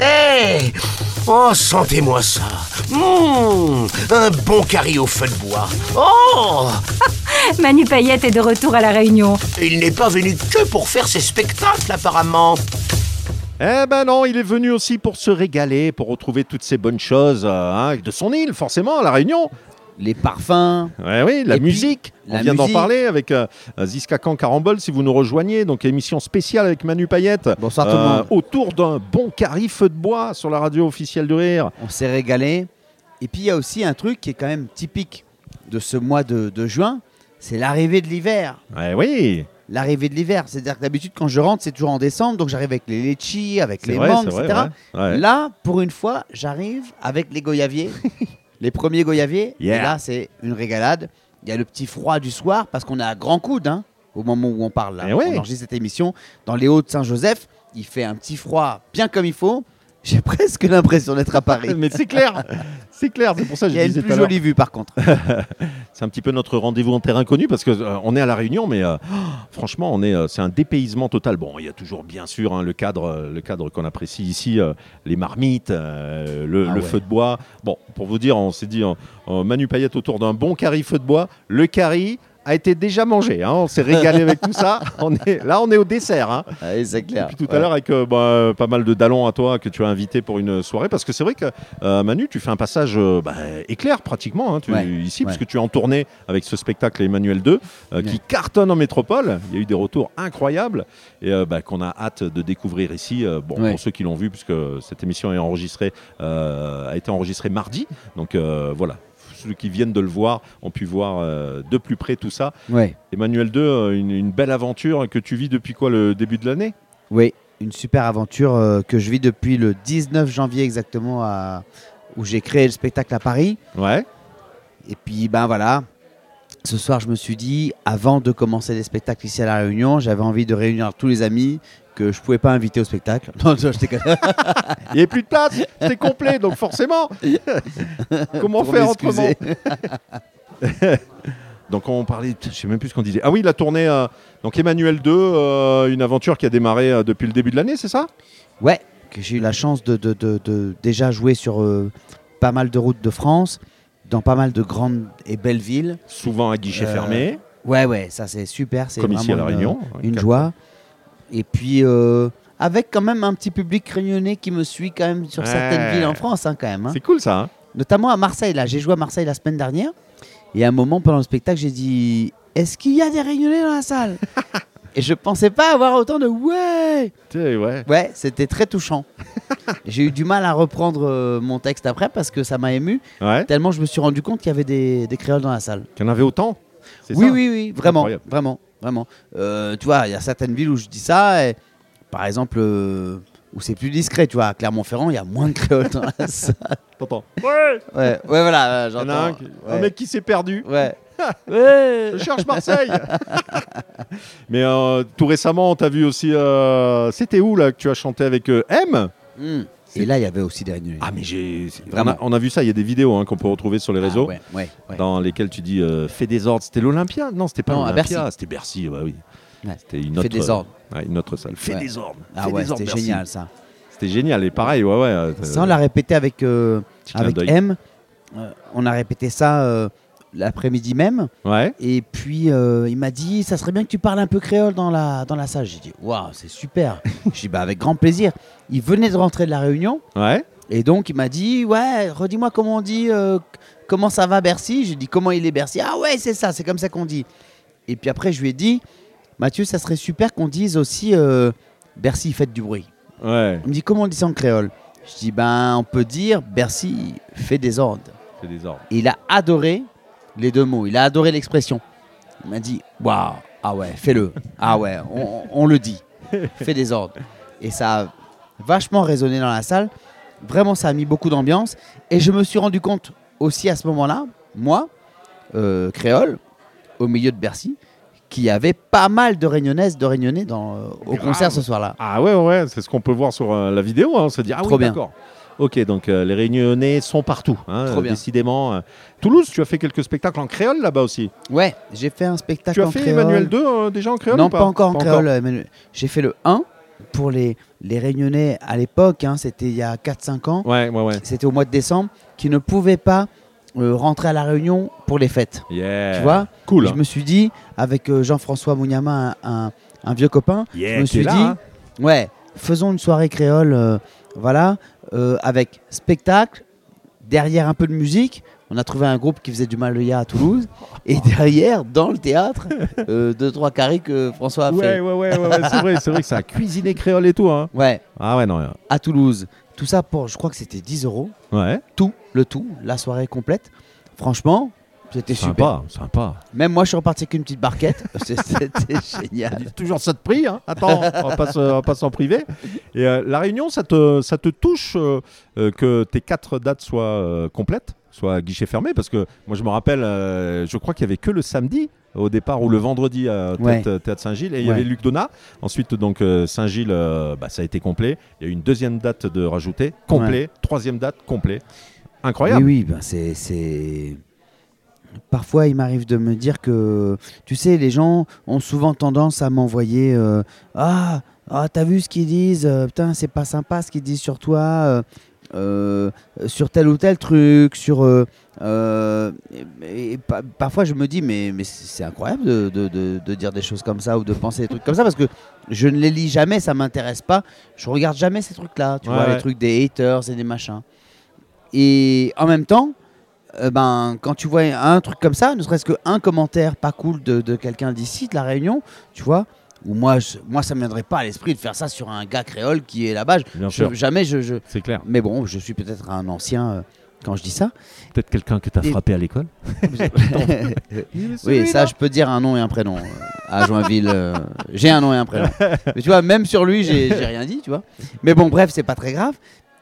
[SPEAKER 2] Hé Oh, sentez-moi ça Mmh, Un bon carré au feu de bois Oh
[SPEAKER 1] Manu Payette est de retour à la Réunion.
[SPEAKER 2] Il n'est pas venu que pour faire ses spectacles, apparemment.
[SPEAKER 3] Eh ben non, il est venu aussi pour se régaler, pour retrouver toutes ces bonnes choses euh, hein, de son île, forcément, à La Réunion.
[SPEAKER 4] Les parfums.
[SPEAKER 3] Ouais, oui, la
[SPEAKER 4] puis,
[SPEAKER 3] musique. On
[SPEAKER 4] la
[SPEAKER 3] vient d'en parler avec euh, Ziska Khan Carambole, si vous nous rejoignez. Donc, émission spéciale avec Manu Payette.
[SPEAKER 4] Bonsoir tout le
[SPEAKER 3] Euh,
[SPEAKER 4] monde.
[SPEAKER 3] Autour d'un bon carry feu de bois sur la radio officielle du rire.
[SPEAKER 4] On s'est régalé. Et puis il y a aussi un truc qui est quand même typique de ce mois de, de juin, c'est l'arrivée de l'hiver.
[SPEAKER 3] Ouais, oui,
[SPEAKER 4] L'arrivée de l'hiver, c'est-à-dire que d'habitude quand je rentre, c'est toujours en décembre, donc j'arrive avec les litchis, avec les
[SPEAKER 3] vrai,
[SPEAKER 4] mangues,
[SPEAKER 3] vrai,
[SPEAKER 4] etc.
[SPEAKER 3] ouais, ouais.
[SPEAKER 4] Là, pour une fois, j'arrive avec les goyaviers, les premiers goyaviers.
[SPEAKER 3] Yeah.
[SPEAKER 4] Et là, c'est une régalade. Il y a le petit froid du soir parce qu'on est à grand coude hein, au moment où on parle. Là.
[SPEAKER 3] Eh ouais.
[SPEAKER 4] On enregistre cette émission dans les Hauts de Saint-Joseph. Il fait un petit froid bien comme il faut. J'ai presque l'impression d'être à Paris.
[SPEAKER 3] Mais c'est clair, c'est clair, c'est pour ça que
[SPEAKER 4] Il y a une plus jolie vue par contre.
[SPEAKER 3] C'est un petit peu notre rendez-vous en terre inconnue parce que euh, on est à la Réunion, mais euh, franchement, on est, euh, c'est un dépaysement total. Bon, il y a toujours bien sûr hein, le cadre, le cadre qu'on apprécie ici, les marmites, le,
[SPEAKER 4] Ah
[SPEAKER 3] le
[SPEAKER 4] ouais.
[SPEAKER 3] feu de bois. Bon, pour vous dire, on s'est dit, Manu Payette autour d'un bon carry feu de bois, le carry a été déjà mangé. hein. On s'est régalé avec tout ça. On est, là, on est au dessert. hein.
[SPEAKER 4] Ah c'est clair.
[SPEAKER 3] Puis tout
[SPEAKER 4] Ouais.
[SPEAKER 3] à l'heure avec euh, bah, pas mal de dallons à toi que tu as invité pour une soirée parce que c'est vrai que euh, Manu tu fais un passage euh, bah, éclair pratiquement hein, tu-
[SPEAKER 4] Ouais,
[SPEAKER 3] ici
[SPEAKER 4] ouais.
[SPEAKER 3] puisque tu es en tournée avec ce spectacle Emmanuel 2 euh, qui cartonne en métropole il y a eu des retours incroyables et bah, qu'on a hâte de découvrir ici bon pour ceux qui l'ont vu puisque cette émission est enregistrée a été enregistrée mardi donc voilà ceux qui viennent de le voir ont pu voir euh, de plus près tout ça
[SPEAKER 4] Ouais.
[SPEAKER 3] Emmanuel 2 euh, une, une belle aventure que tu vis depuis quoi le début de l'année?
[SPEAKER 4] Oui, une super aventure euh, que je vis depuis le 19 janvier exactement, à- où j'ai créé le spectacle à Paris.
[SPEAKER 3] ouais
[SPEAKER 4] Et puis, ben voilà, ce soir, je me suis dit, avant de commencer les spectacles ici à La Réunion, j'avais envie de réunir tous les amis que je pouvais pas inviter au spectacle. Non, je.
[SPEAKER 3] Il n'y avait plus de place, c'était complet, donc forcément. Comment
[SPEAKER 4] Pour
[SPEAKER 3] faire autrement. Donc on parlait, je sais même plus ce qu'on disait. Ah oui, la tournée, euh, donc Emmanuel 2, euh, une aventure qui a démarré euh, depuis le début de l'année, c'est ça?
[SPEAKER 4] Ouais, que j'ai eu la chance de, de- de- de déjà jouer sur pas mal de routes de France, dans pas mal de grandes et belles villes.
[SPEAKER 3] Souvent à guichet fermé,
[SPEAKER 4] Ouais, ouais, ça c'est super. C'est
[SPEAKER 3] comme ici à La
[SPEAKER 4] une-
[SPEAKER 3] Réunion.
[SPEAKER 4] une joie. Et puis, euh, avec quand même un petit public réunionnais qui me suit quand même sur
[SPEAKER 3] Ouais.
[SPEAKER 4] certaines villes en France, hein, quand même. hein.
[SPEAKER 3] C'est cool ça. hein
[SPEAKER 4] Notamment à Marseille, là. J'ai joué à Marseille la semaine dernière. Et à un moment, pendant le spectacle, j'ai dit Est-ce qu'il y a des réunionnais dans la salle? Et je pensais pas avoir autant de Ouais
[SPEAKER 3] ouais.
[SPEAKER 4] Ouais, c'était très touchant. j'ai eu du mal à reprendre euh, mon texte après parce que ça m'a ému,
[SPEAKER 3] Ouais.
[SPEAKER 4] tellement je me suis rendu compte qu'il y avait des, des créoles dans la salle.
[SPEAKER 3] Qu'il y en avait autant.
[SPEAKER 4] Oui,
[SPEAKER 3] ça
[SPEAKER 4] oui, oui, vraiment,
[SPEAKER 3] Incroyable.
[SPEAKER 4] vraiment, vraiment. Euh, tu vois, il y a certaines villes où je dis ça, et, par exemple, euh, où c'est plus discret, tu vois, à Clermont-Ferrand, il y a moins de créoles dans la salle.
[SPEAKER 3] T'entends Ouais.
[SPEAKER 4] Ouais, ouais, voilà, euh, j'entends.
[SPEAKER 3] un, qui- un
[SPEAKER 4] Ouais.
[SPEAKER 3] mec qui s'est perdu.
[SPEAKER 4] Ouais. ouais.
[SPEAKER 3] Je cherche Marseille. Mais euh, tout récemment, on t'a vu aussi. C'était où là que tu as chanté avec M?
[SPEAKER 4] Hmm. Et là, il y avait aussi des réunionnais.
[SPEAKER 3] Ah mais j'ai
[SPEAKER 4] Vraiment.
[SPEAKER 3] On, a, on a vu ça. Il y a des vidéos hein, qu'on peut retrouver sur les
[SPEAKER 4] Ah,
[SPEAKER 3] réseaux.
[SPEAKER 4] ouais, ouais, ouais.
[SPEAKER 3] dans lesquels tu dis euh, fais des ordres. C'était l'Olympia? Non, c'était pas l'Olympia, c'était Bercy. ouais, oui. C'était une
[SPEAKER 4] Fais
[SPEAKER 3] autre,
[SPEAKER 4] des ordres.
[SPEAKER 3] une autre salle. Fais des ordres.
[SPEAKER 4] Ah
[SPEAKER 3] fais
[SPEAKER 4] ouais,
[SPEAKER 3] des ordres,
[SPEAKER 4] c'était génial ça.
[SPEAKER 3] C'était génial. Et pareil, ouais, ouais. euh,
[SPEAKER 4] Ça, on l'a répété avec, euh, avec. M. Euh, on a répété ça euh, l'après-midi même.
[SPEAKER 3] Ouais.
[SPEAKER 4] Et puis, euh, il m'a dit, ça serait bien que tu parles un peu créole dans la, dans la salle. J'ai dit, waouh, c'est super. J'ai dit, bah, avec grand plaisir. Il venait de rentrer de la réunion.
[SPEAKER 3] Ouais.
[SPEAKER 4] Et donc, il m'a dit, ouais, redis-moi comment on dit, euh, comment ça va Bercy? J'ai dit, comment il est Bercy? Ah ouais, c'est ça, c'est comme ça qu'on dit. Et puis après, je lui ai dit, Mathieu, ça serait super qu'on dise aussi euh, Bercy, faites du bruit.
[SPEAKER 3] Ouais.
[SPEAKER 4] Il me dit, comment on dit ça en créole? Je dis, ben, on peut dire Bercy, fait des ordres.
[SPEAKER 3] Fais des ordres.
[SPEAKER 4] Et il a adoré les deux mots, il a adoré l'expression. Il m'a dit, waouh, ah ouais, fais-le. Ah ouais, on, on le dit. Fais des ordres. Et ça a vachement résonné dans la salle. Vraiment, ça a mis beaucoup d'ambiance. Et je me suis rendu compte aussi à ce moment-là, moi, euh, créole, au milieu de Bercy, qu'il y avait pas mal de réunionnaises, de réunionnais dans, euh, au
[SPEAKER 3] Grave.
[SPEAKER 4] concert ce soir-là.
[SPEAKER 3] Ah ouais, ouais, c'est ce qu'on peut voir sur euh, la vidéo. hein. On se dit ah
[SPEAKER 4] Trop
[SPEAKER 3] oui, d'accord. Ok, donc euh, les Réunionnais sont partout, hein,
[SPEAKER 4] Trop bien.
[SPEAKER 3] décidément. Toulouse, tu as fait quelques spectacles en créole là-bas aussi.
[SPEAKER 4] Ouais, j'ai fait un spectacle
[SPEAKER 3] tu as
[SPEAKER 4] en
[SPEAKER 3] fait
[SPEAKER 4] créole.
[SPEAKER 3] Emmanuel 2 euh, déjà en créole
[SPEAKER 4] Non,
[SPEAKER 3] ou
[SPEAKER 4] pas, encore en créole. Emmanuel. J'ai fait le 1 pour les, les Réunionnais à l'époque, hein, c'était il y a 4-5 ans,
[SPEAKER 3] Ouais, ouais, ouais.
[SPEAKER 4] c'était au mois de décembre, qui ne pouvaient pas euh, rentrer à La Réunion pour les fêtes.
[SPEAKER 3] Yeah.
[SPEAKER 4] Tu vois?
[SPEAKER 3] Cool.
[SPEAKER 4] Je me suis dit, avec euh, Jean-François Mougnama, un, un- un vieux copain,
[SPEAKER 3] Yeah,
[SPEAKER 4] je me suis
[SPEAKER 3] là,
[SPEAKER 4] dit,
[SPEAKER 3] hein.
[SPEAKER 4] ouais, faisons une soirée créole, euh, voilà, euh, avec spectacle, derrière un peu de musique. On a trouvé un groupe qui faisait du maloya à Toulouse. Et derrière, dans le théâtre, euh, deux, trois carrés que François a
[SPEAKER 3] Ouais,
[SPEAKER 4] fait.
[SPEAKER 3] ouais, ouais, ouais, ouais, c'est vrai, c'est vrai que ça a cuisiné créole et tout. Hein.
[SPEAKER 4] Ouais,
[SPEAKER 3] Ah ouais, non. euh,
[SPEAKER 4] à Toulouse. Tout ça pour, je crois que c'était 10 euros.
[SPEAKER 3] Ouais.
[SPEAKER 4] Tout, le tout, la soirée complète. Franchement, c'était super.
[SPEAKER 3] Sympa, sympa.
[SPEAKER 4] Même moi, je suis reparti avec une petite barquette. C'était génial.
[SPEAKER 3] Toujours ça de prix. Hein. Attends, on va pas se- on va pas s'en priver. Et euh, la Réunion, ça te, ça te touche euh, euh, que tes quatre dates soient euh, complètes, soient à guichet fermé? Parce que moi, je me rappelle, euh, je crois qu'il y avait que le samedi au départ ou le vendredi à
[SPEAKER 4] Ouais.
[SPEAKER 3] Théâtre, Saint-Gilles et il y avait Luc Donat. Ensuite, donc euh, Saint-Gilles, euh, bah, ça a été complet. Il y a eu une deuxième date de rajouter, complet. Troisième date, complet. Incroyable.
[SPEAKER 4] Oui, oui, ben c'est. Parfois, il m'arrive de me dire que, tu sais, les gens ont souvent tendance à m'envoyer euh, Ah, ah, t'as vu ce qu'ils disent euh, Putain, c'est pas sympa ce qu'ils disent sur toi. euh, sur tel ou tel truc, sur. euh, et, et pa- parfois, je me dis, mais, mais c'est incroyable de, de- de- de dire des choses comme ça ou de penser des trucs comme ça parce que je ne les lis jamais, ça m'intéresse pas. Je regarde jamais ces trucs-là, tu
[SPEAKER 3] Ouais,
[SPEAKER 4] vois,
[SPEAKER 3] ouais.
[SPEAKER 4] les trucs des haters et des machins. Et en même temps, euh, ben, quand tu vois un truc comme ça, ne serait-ce qu'un commentaire pas cool de, de quelqu'un d'ici, de la Réunion, tu vois, ou moi, je- moi ça ne me viendrait pas à l'esprit de faire ça sur un gars créole qui est là-bas. Je-
[SPEAKER 3] Bien
[SPEAKER 4] je-
[SPEAKER 3] sûr.
[SPEAKER 4] jamais je, je-
[SPEAKER 3] C'est clair.
[SPEAKER 4] Mais bon, je suis peut-être un ancien euh, quand je dis ça.
[SPEAKER 3] Peut-être quelqu'un que tu as
[SPEAKER 4] Et-
[SPEAKER 3] frappé à l'école.
[SPEAKER 4] oui, ça, je peux dire un nom et un prénom. euh, à Joinville, euh, j'ai un nom et un prénom. Mais tu vois, même sur lui, j'ai rien dit, tu vois. Mais bon, bref, c'est pas très grave.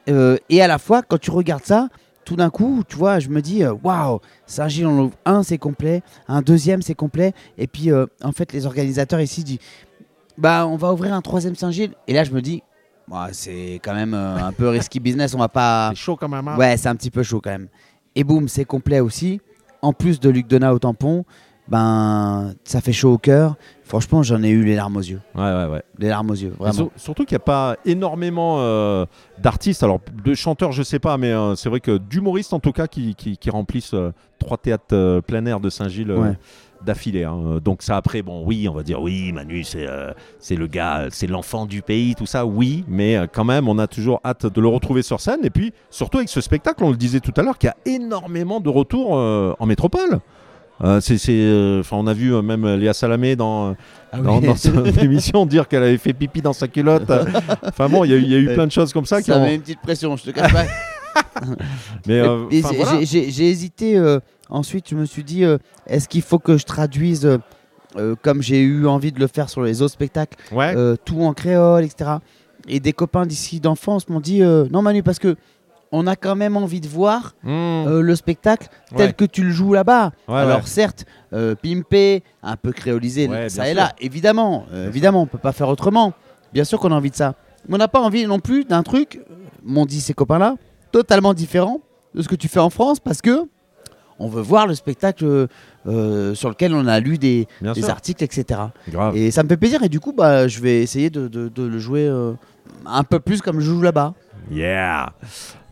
[SPEAKER 4] Et à la fois, quand tu regardes ça, tout d'un coup, tu vois, je me dis, euh, waouh, Saint-Gilles, on l'ouvre un, c'est complet, un deuxième, c'est complet. Et puis, euh, en fait, les organisateurs ici disent, bah, on va ouvrir un troisième Saint-Gilles. Et là, je me dis, Ouah, c'est quand même euh, un peu risky business, on va pas.
[SPEAKER 3] C'est chaud quand même. hein.
[SPEAKER 4] Ouais, c'est un petit peu chaud quand même. Et boum, c'est complet aussi. En plus de Luc Donat au tampon, ben ça fait chaud au cœur. Franchement, j'en ai eu les larmes aux yeux.
[SPEAKER 3] Ouais, ouais, ouais.
[SPEAKER 4] Les larmes aux yeux, vraiment.
[SPEAKER 3] sur- surtout qu'il n'y a pas énormément euh, d'artistes, alors de chanteurs je sais pas, mais euh, c'est vrai que d'humoristes en tout cas qui, qui- qui remplissent euh, trois théâtres plein air de Saint-Gilles
[SPEAKER 4] Ouais.
[SPEAKER 3] d'affilée. hein. Donc ça après, bon oui, on va dire oui, Manu c'est euh, c'est le gars, c'est l'enfant du pays, tout ça, oui, mais euh, quand même on a toujours hâte de le retrouver sur scène. Et puis surtout avec ce spectacle, on le disait tout à l'heure, qu'il y a énormément de retours euh, en métropole. Euh, c'est, c'est, euh, on a vu euh, même Léa Salamé dans,
[SPEAKER 4] Ah
[SPEAKER 3] dans, dans son émission dire qu'elle avait fait pipi dans sa culotte. Enfin bon, il y, a eu- il y a eu plein de choses comme ça. qui
[SPEAKER 4] Ça
[SPEAKER 3] ont-
[SPEAKER 4] met une petite pression, je te cache pas.
[SPEAKER 3] Mais euh,
[SPEAKER 4] j'ai-
[SPEAKER 3] voilà.
[SPEAKER 4] j'ai- j'ai j'ai hésité. euh, ensuite, je me suis dit, euh, est-ce qu'il faut que je traduise, comme j'ai eu envie de le faire sur les autres spectacles,
[SPEAKER 3] Ouais.
[SPEAKER 4] euh, tout en créole, etc. Et des copains d'ici d'enfance m'ont dit, euh, non Manu, parce que on a quand même envie de voir
[SPEAKER 3] Mmh.
[SPEAKER 4] euh, le spectacle tel
[SPEAKER 3] Ouais.
[SPEAKER 4] que tu le joues là-bas.
[SPEAKER 3] Ouais,
[SPEAKER 4] Alors
[SPEAKER 3] ouais.
[SPEAKER 4] certes, euh, pimpé, un peu créolisé, ça et là, évidemment, euh, évidemment, on peut pas faire autrement. Bien sûr qu'on a envie de ça. Mais on n'a pas envie non plus d'un truc, euh, m'ont dit ces copains-là, totalement différent de ce que tu fais en France parce que on veut voir le spectacle euh, sur lequel on a lu des, articles, etc.
[SPEAKER 3] Grave.
[SPEAKER 4] Et ça me fait plaisir et du coup, bah, je vais essayer de, de- de le jouer euh, un peu plus comme je joue là-bas.
[SPEAKER 3] Yeah.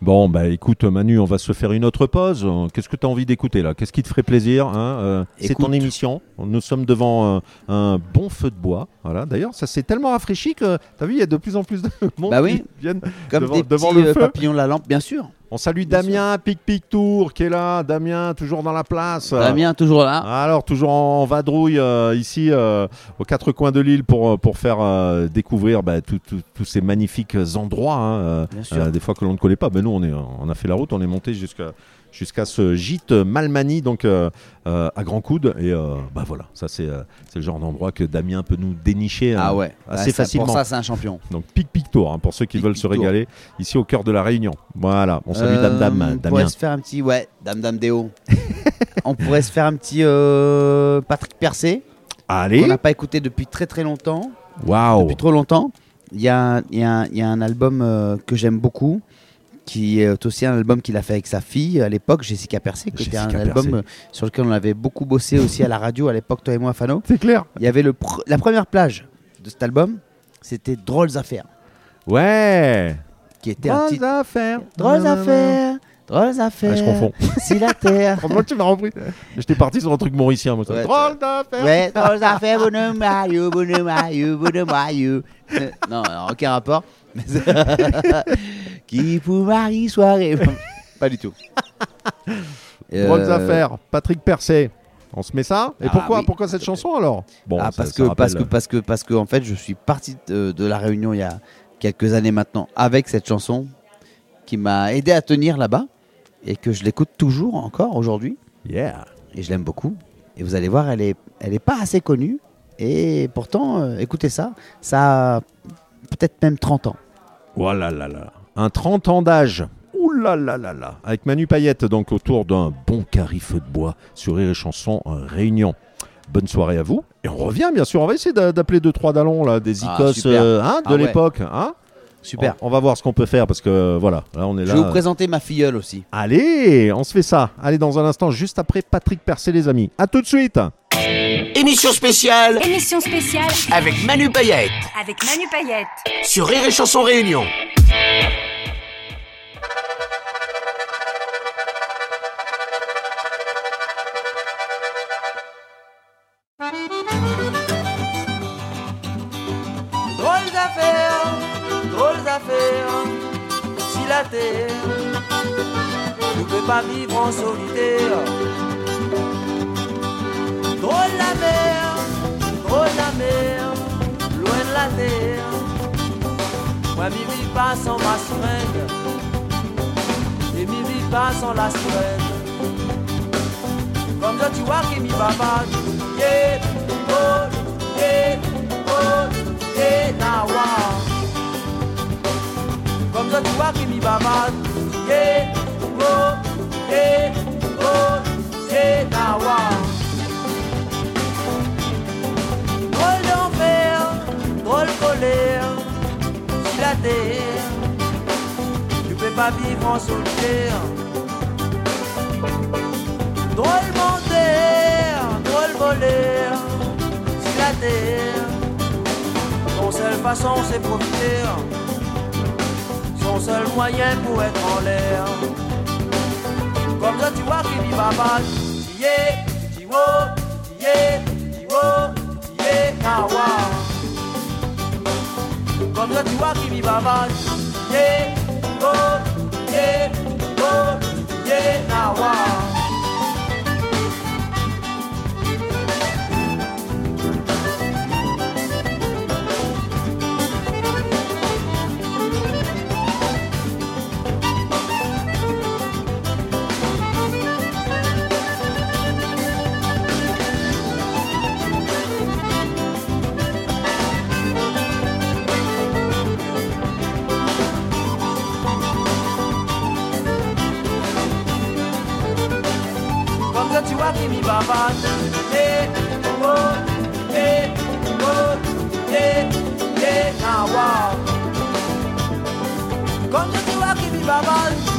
[SPEAKER 3] Bon, bah écoute Manu, on va se faire une autre pause. Qu'est-ce que tu as envie d'écouter là? Qu'est-ce qui te ferait plaisir hein Euh, C'est ton émission. Nous sommes devant euh, un bon feu de bois. Voilà. D'ailleurs, ça s'est tellement rafraîchi que tu as vu, il y a de plus en plus de monde
[SPEAKER 4] Bah oui.
[SPEAKER 3] qui viennent.
[SPEAKER 4] Comme
[SPEAKER 3] Devant-
[SPEAKER 4] des
[SPEAKER 3] devant
[SPEAKER 4] petits
[SPEAKER 3] le
[SPEAKER 4] euh,
[SPEAKER 3] feu.
[SPEAKER 4] papillons de la lampe, bien sûr.
[SPEAKER 3] On salue
[SPEAKER 4] Bien
[SPEAKER 3] Damien Pic Pic Tour qui est là. Damien, toujours dans la place.
[SPEAKER 4] Damien, toujours là.
[SPEAKER 3] Alors, toujours en vadrouille euh, ici, euh, aux quatre coins de l'île, pour, euh, pour faire euh, découvrir bah, tous ces magnifiques endroits. hein, euh,
[SPEAKER 4] Bien sûr.
[SPEAKER 3] euh, des fois que l'on ne connaît pas. Ben, nous, on, est, on a fait la route, on est monté jusqu'à jusqu'à ce gîte Malmani, donc euh, euh, à Grand Coude. Et euh, bah voilà, ça c'est euh, c'est le genre d'endroit que Damien peut nous dénicher
[SPEAKER 4] Ah ouais.
[SPEAKER 3] assez
[SPEAKER 4] Ouais, ça-
[SPEAKER 3] facilement.
[SPEAKER 4] Pour ça, c'est un champion.
[SPEAKER 3] Donc Pic Pic Tour, hein, pour ceux qui
[SPEAKER 4] Pic
[SPEAKER 3] veulent
[SPEAKER 4] Pic
[SPEAKER 3] se
[SPEAKER 4] Tour.
[SPEAKER 3] régaler, ici au cœur de la Réunion. Voilà, on salue Dame Dame,
[SPEAKER 4] On
[SPEAKER 3] Damien.
[SPEAKER 4] pourrait se faire un petit, ouais, Dame Dame Déo. on pourrait se faire un petit Patrick Percé.
[SPEAKER 3] Allez,
[SPEAKER 4] n'a pas écouté depuis très très longtemps.
[SPEAKER 3] waouh,
[SPEAKER 4] Depuis trop longtemps. Il y a, y a y a un album que j'aime beaucoup, qui est aussi un album qu'il a fait avec sa fille à l'époque, Jessica Percé, qui était un
[SPEAKER 3] Jessica
[SPEAKER 4] album euh, sur lequel on avait beaucoup bossé aussi à la radio à l'époque, toi et moi, Fano.
[SPEAKER 3] c'est clair.
[SPEAKER 4] Il y avait le pr- la première plage de cet album, c'était Drôles Affaires,
[SPEAKER 3] Ouais.
[SPEAKER 4] qui était un
[SPEAKER 3] Drôles
[SPEAKER 4] titre.
[SPEAKER 3] affaires.
[SPEAKER 4] Drôles Affaires, Drôles Affaires.
[SPEAKER 3] Ah, je confonds.
[SPEAKER 4] Si la terre.
[SPEAKER 3] Franchement, tu m'as repris. J'étais parti sur un truc mauricien, moi.
[SPEAKER 4] Ouais,
[SPEAKER 3] Drôle d'affaires.
[SPEAKER 4] Ouais, drôles affaires, bonhomme maillot, bonhomme maillot, bonhomme maillot. Euh, Non, aucun rapport. Qui pour Marie soirée. Pas du tout.
[SPEAKER 3] Drôles
[SPEAKER 4] Euh,
[SPEAKER 3] affaires. Patrick Percé. On se met ça Et
[SPEAKER 4] Ah,
[SPEAKER 3] pourquoi,
[SPEAKER 4] oui.
[SPEAKER 3] pourquoi cette chanson alors Bon,
[SPEAKER 4] ah,
[SPEAKER 3] ça-
[SPEAKER 4] parce,
[SPEAKER 3] ça
[SPEAKER 4] que,
[SPEAKER 3] rappelle-
[SPEAKER 4] parce que parce que parce que en fait je suis parti de, de la Réunion il y a quelques années maintenant avec cette chanson qui m'a aidé à tenir là-bas et que je l'écoute toujours encore aujourd'hui
[SPEAKER 3] Yeah.
[SPEAKER 4] et je l'aime beaucoup et vous allez voir elle est elle est pas assez connue et pourtant euh, écoutez ça ça a peut-être même 30 ans
[SPEAKER 3] Voilà là là. Un 30 ans d'âge. Ouh là là là là. Avec Manu Payette, donc autour d'un bon carré feu de bois sur Rire et Chanson euh, Réunion. Bonne soirée à vous. Et on revient, bien sûr. On va essayer d'a- d'appeler deux, trois dallons, là, des
[SPEAKER 4] Ah,
[SPEAKER 3] icos
[SPEAKER 4] super.
[SPEAKER 3] euh, hein, de
[SPEAKER 4] Ah ouais.
[SPEAKER 3] l'époque. Hein
[SPEAKER 4] super
[SPEAKER 3] On, on va voir ce qu'on peut faire parce que voilà, là on est
[SPEAKER 4] je
[SPEAKER 3] là.
[SPEAKER 4] vais vous présenter ma filleule aussi
[SPEAKER 3] Allez, on se fait ça. Allez, dans un instant, juste après Patrick Percé, les amis. À tout de suite.
[SPEAKER 2] Émission spéciale.
[SPEAKER 1] Émission spéciale.
[SPEAKER 2] Avec Manu Payette.
[SPEAKER 1] Avec Manu Payette.
[SPEAKER 2] Sur Rire et Chanson Réunion.
[SPEAKER 9] Drôles affaires, drôles d'affaires, si la terre ne peut pas vivre en solitaire Drôle la mer, drôle la mer, loin de la terre. Moi, m'y vis pas ma sirène, et m'y vis pas la sirène. Comme ça, tu vois qu'il m'y babade, yeah, oh, yeah, oh, yeah, nawa. Comme ça, tu vois qu'il m'y babade, yeah, oh, yeah, oh, yeah, nawa. Drôle si la terre, tu peux pas vivre en solitaire. Drôle menteur, drôle voleur, si la terre, ton seule façon c'est profiter, son seul moyen pour être en l'air. Comme ça tu vois qu'il y va yeah, tiwo, yeah, tiwo, yeah, nawa. Comme ça tu vois qu'il y va yeah, go, yeah, go, yeah, nawa. Comme qu'il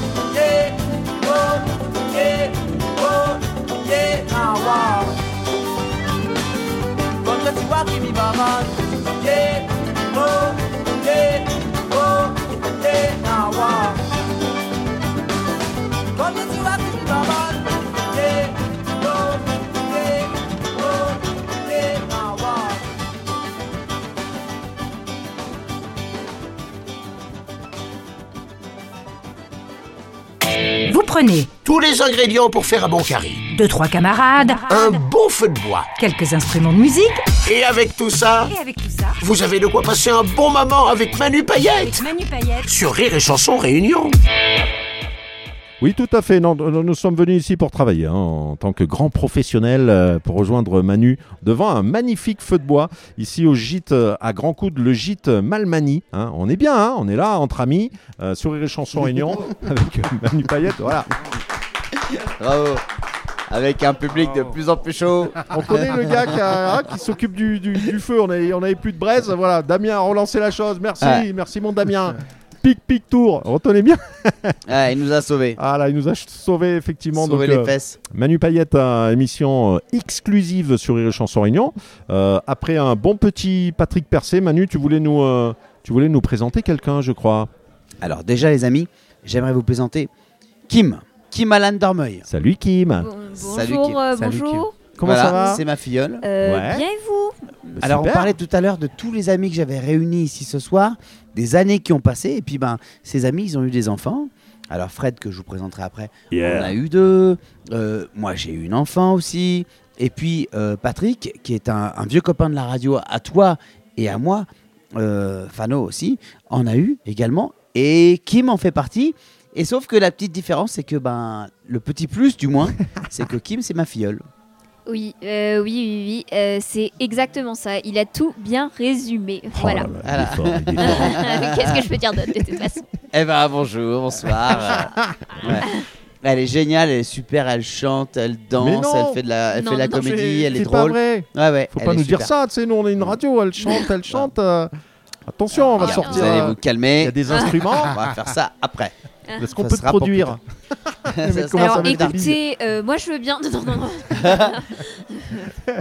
[SPEAKER 1] prenez
[SPEAKER 2] Tous les ingrédients pour faire un bon curry.
[SPEAKER 1] deux, trois camarades,
[SPEAKER 2] Un bon feu de bois.
[SPEAKER 1] quelques instruments de musique,
[SPEAKER 2] Et avec tout ça,
[SPEAKER 1] et avec tout ça,
[SPEAKER 2] vous avez de quoi passer un bon moment avec Manu Payette.
[SPEAKER 1] Manu Payette.
[SPEAKER 2] Sur Rire et Chanson Réunion.
[SPEAKER 3] Oui, tout à fait. Non, nous nous sommes venus ici pour travailler hein, en tant que grand professionnel euh, pour rejoindre Manu devant un magnifique feu de bois ici au gîte euh, à Grand Coude, le gîte Malmani. hein. On est bien, hein, on est là entre amis euh, sur Rire et Chanson Réunion avec euh, Manu Payette. Voilà.
[SPEAKER 4] Bravo. Avec un public de plus en plus chaud.
[SPEAKER 3] On connaît le gars qui, hein, s'occupe du, du- du feu. On avait, on avait plus de braise. Voilà, Damien a relancé la chose. Merci,
[SPEAKER 4] Ouais.
[SPEAKER 3] merci mon Damien. Pic, pic, tour. Retenez bien.
[SPEAKER 4] Ah, il nous a sauvés.
[SPEAKER 3] Ah là, il nous a sauvé effectivement.
[SPEAKER 4] Sauvé
[SPEAKER 3] donc,
[SPEAKER 4] les
[SPEAKER 3] euh,
[SPEAKER 4] fesses.
[SPEAKER 3] Manu Payette, euh, émission euh, exclusive sur Rire Chanson Réunion. Euh, après un bon petit Patrick Percé, Manu, tu voulais nous, euh, tu voulais nous présenter quelqu'un, je crois.
[SPEAKER 4] Alors déjà les amis, j'aimerais vous présenter Kim. Kim Alan Dormeuil.
[SPEAKER 3] Salut Kim.
[SPEAKER 4] Salut,
[SPEAKER 10] bonjour,
[SPEAKER 4] Kim.
[SPEAKER 10] euh,
[SPEAKER 4] Salut,
[SPEAKER 10] bonjour.
[SPEAKER 3] Comment
[SPEAKER 4] Voilà,
[SPEAKER 3] ça va
[SPEAKER 4] C'est ma filleule.
[SPEAKER 10] Euh,
[SPEAKER 3] Ouais.
[SPEAKER 10] Bien et vous?
[SPEAKER 4] Alors on parlait tout à l'heure de tous les amis que j'avais réunis ici ce soir, des années qui ont passé, et puis ben ces amis ils ont eu des enfants. Alors Fred que je vous présenterai après,
[SPEAKER 3] Yeah.
[SPEAKER 4] on a eu deux. Euh, moi j'ai eu une enfant aussi. Et puis euh, Patrick qui est un, un vieux copain de la radio à toi et à moi, euh, Fano aussi, en a eu également. Et Kim en fait partie. Et sauf que la petite différence c'est que ben le petit plus du moins, c'est que Kim c'est ma filleule.
[SPEAKER 10] Oui, euh, oui, oui, oui, euh, c'est exactement ça. Il a tout bien résumé.
[SPEAKER 3] Oh
[SPEAKER 10] voilà.
[SPEAKER 3] est est.
[SPEAKER 10] Qu'est-ce que je peux dire d'autre de toute façon?
[SPEAKER 4] Eh ben bonjour, bonsoir. Ouais. Elle est géniale, elle est super, elle chante, elle danse, elle fait de la, elle
[SPEAKER 10] Non,
[SPEAKER 4] fait de la
[SPEAKER 10] non,
[SPEAKER 4] comédie,
[SPEAKER 3] C'est-
[SPEAKER 4] elle est
[SPEAKER 3] c'est pas
[SPEAKER 4] drôle.
[SPEAKER 3] vrai.
[SPEAKER 4] Ouais ouais.
[SPEAKER 3] Faut pas
[SPEAKER 4] est
[SPEAKER 3] nous dire ça. Tu sais, nous on est une radio. Elle chante, elle chante. euh, Attention, on va
[SPEAKER 10] Ah,
[SPEAKER 3] sortir.
[SPEAKER 4] Vous allez
[SPEAKER 3] euh,
[SPEAKER 4] vous
[SPEAKER 3] Il
[SPEAKER 4] calmer.
[SPEAKER 3] y a des instruments.
[SPEAKER 4] On va faire ça après.
[SPEAKER 3] Est-ce qu'on peut te produire
[SPEAKER 10] Alors écoutez, euh, moi je veux bien. Non, non, non.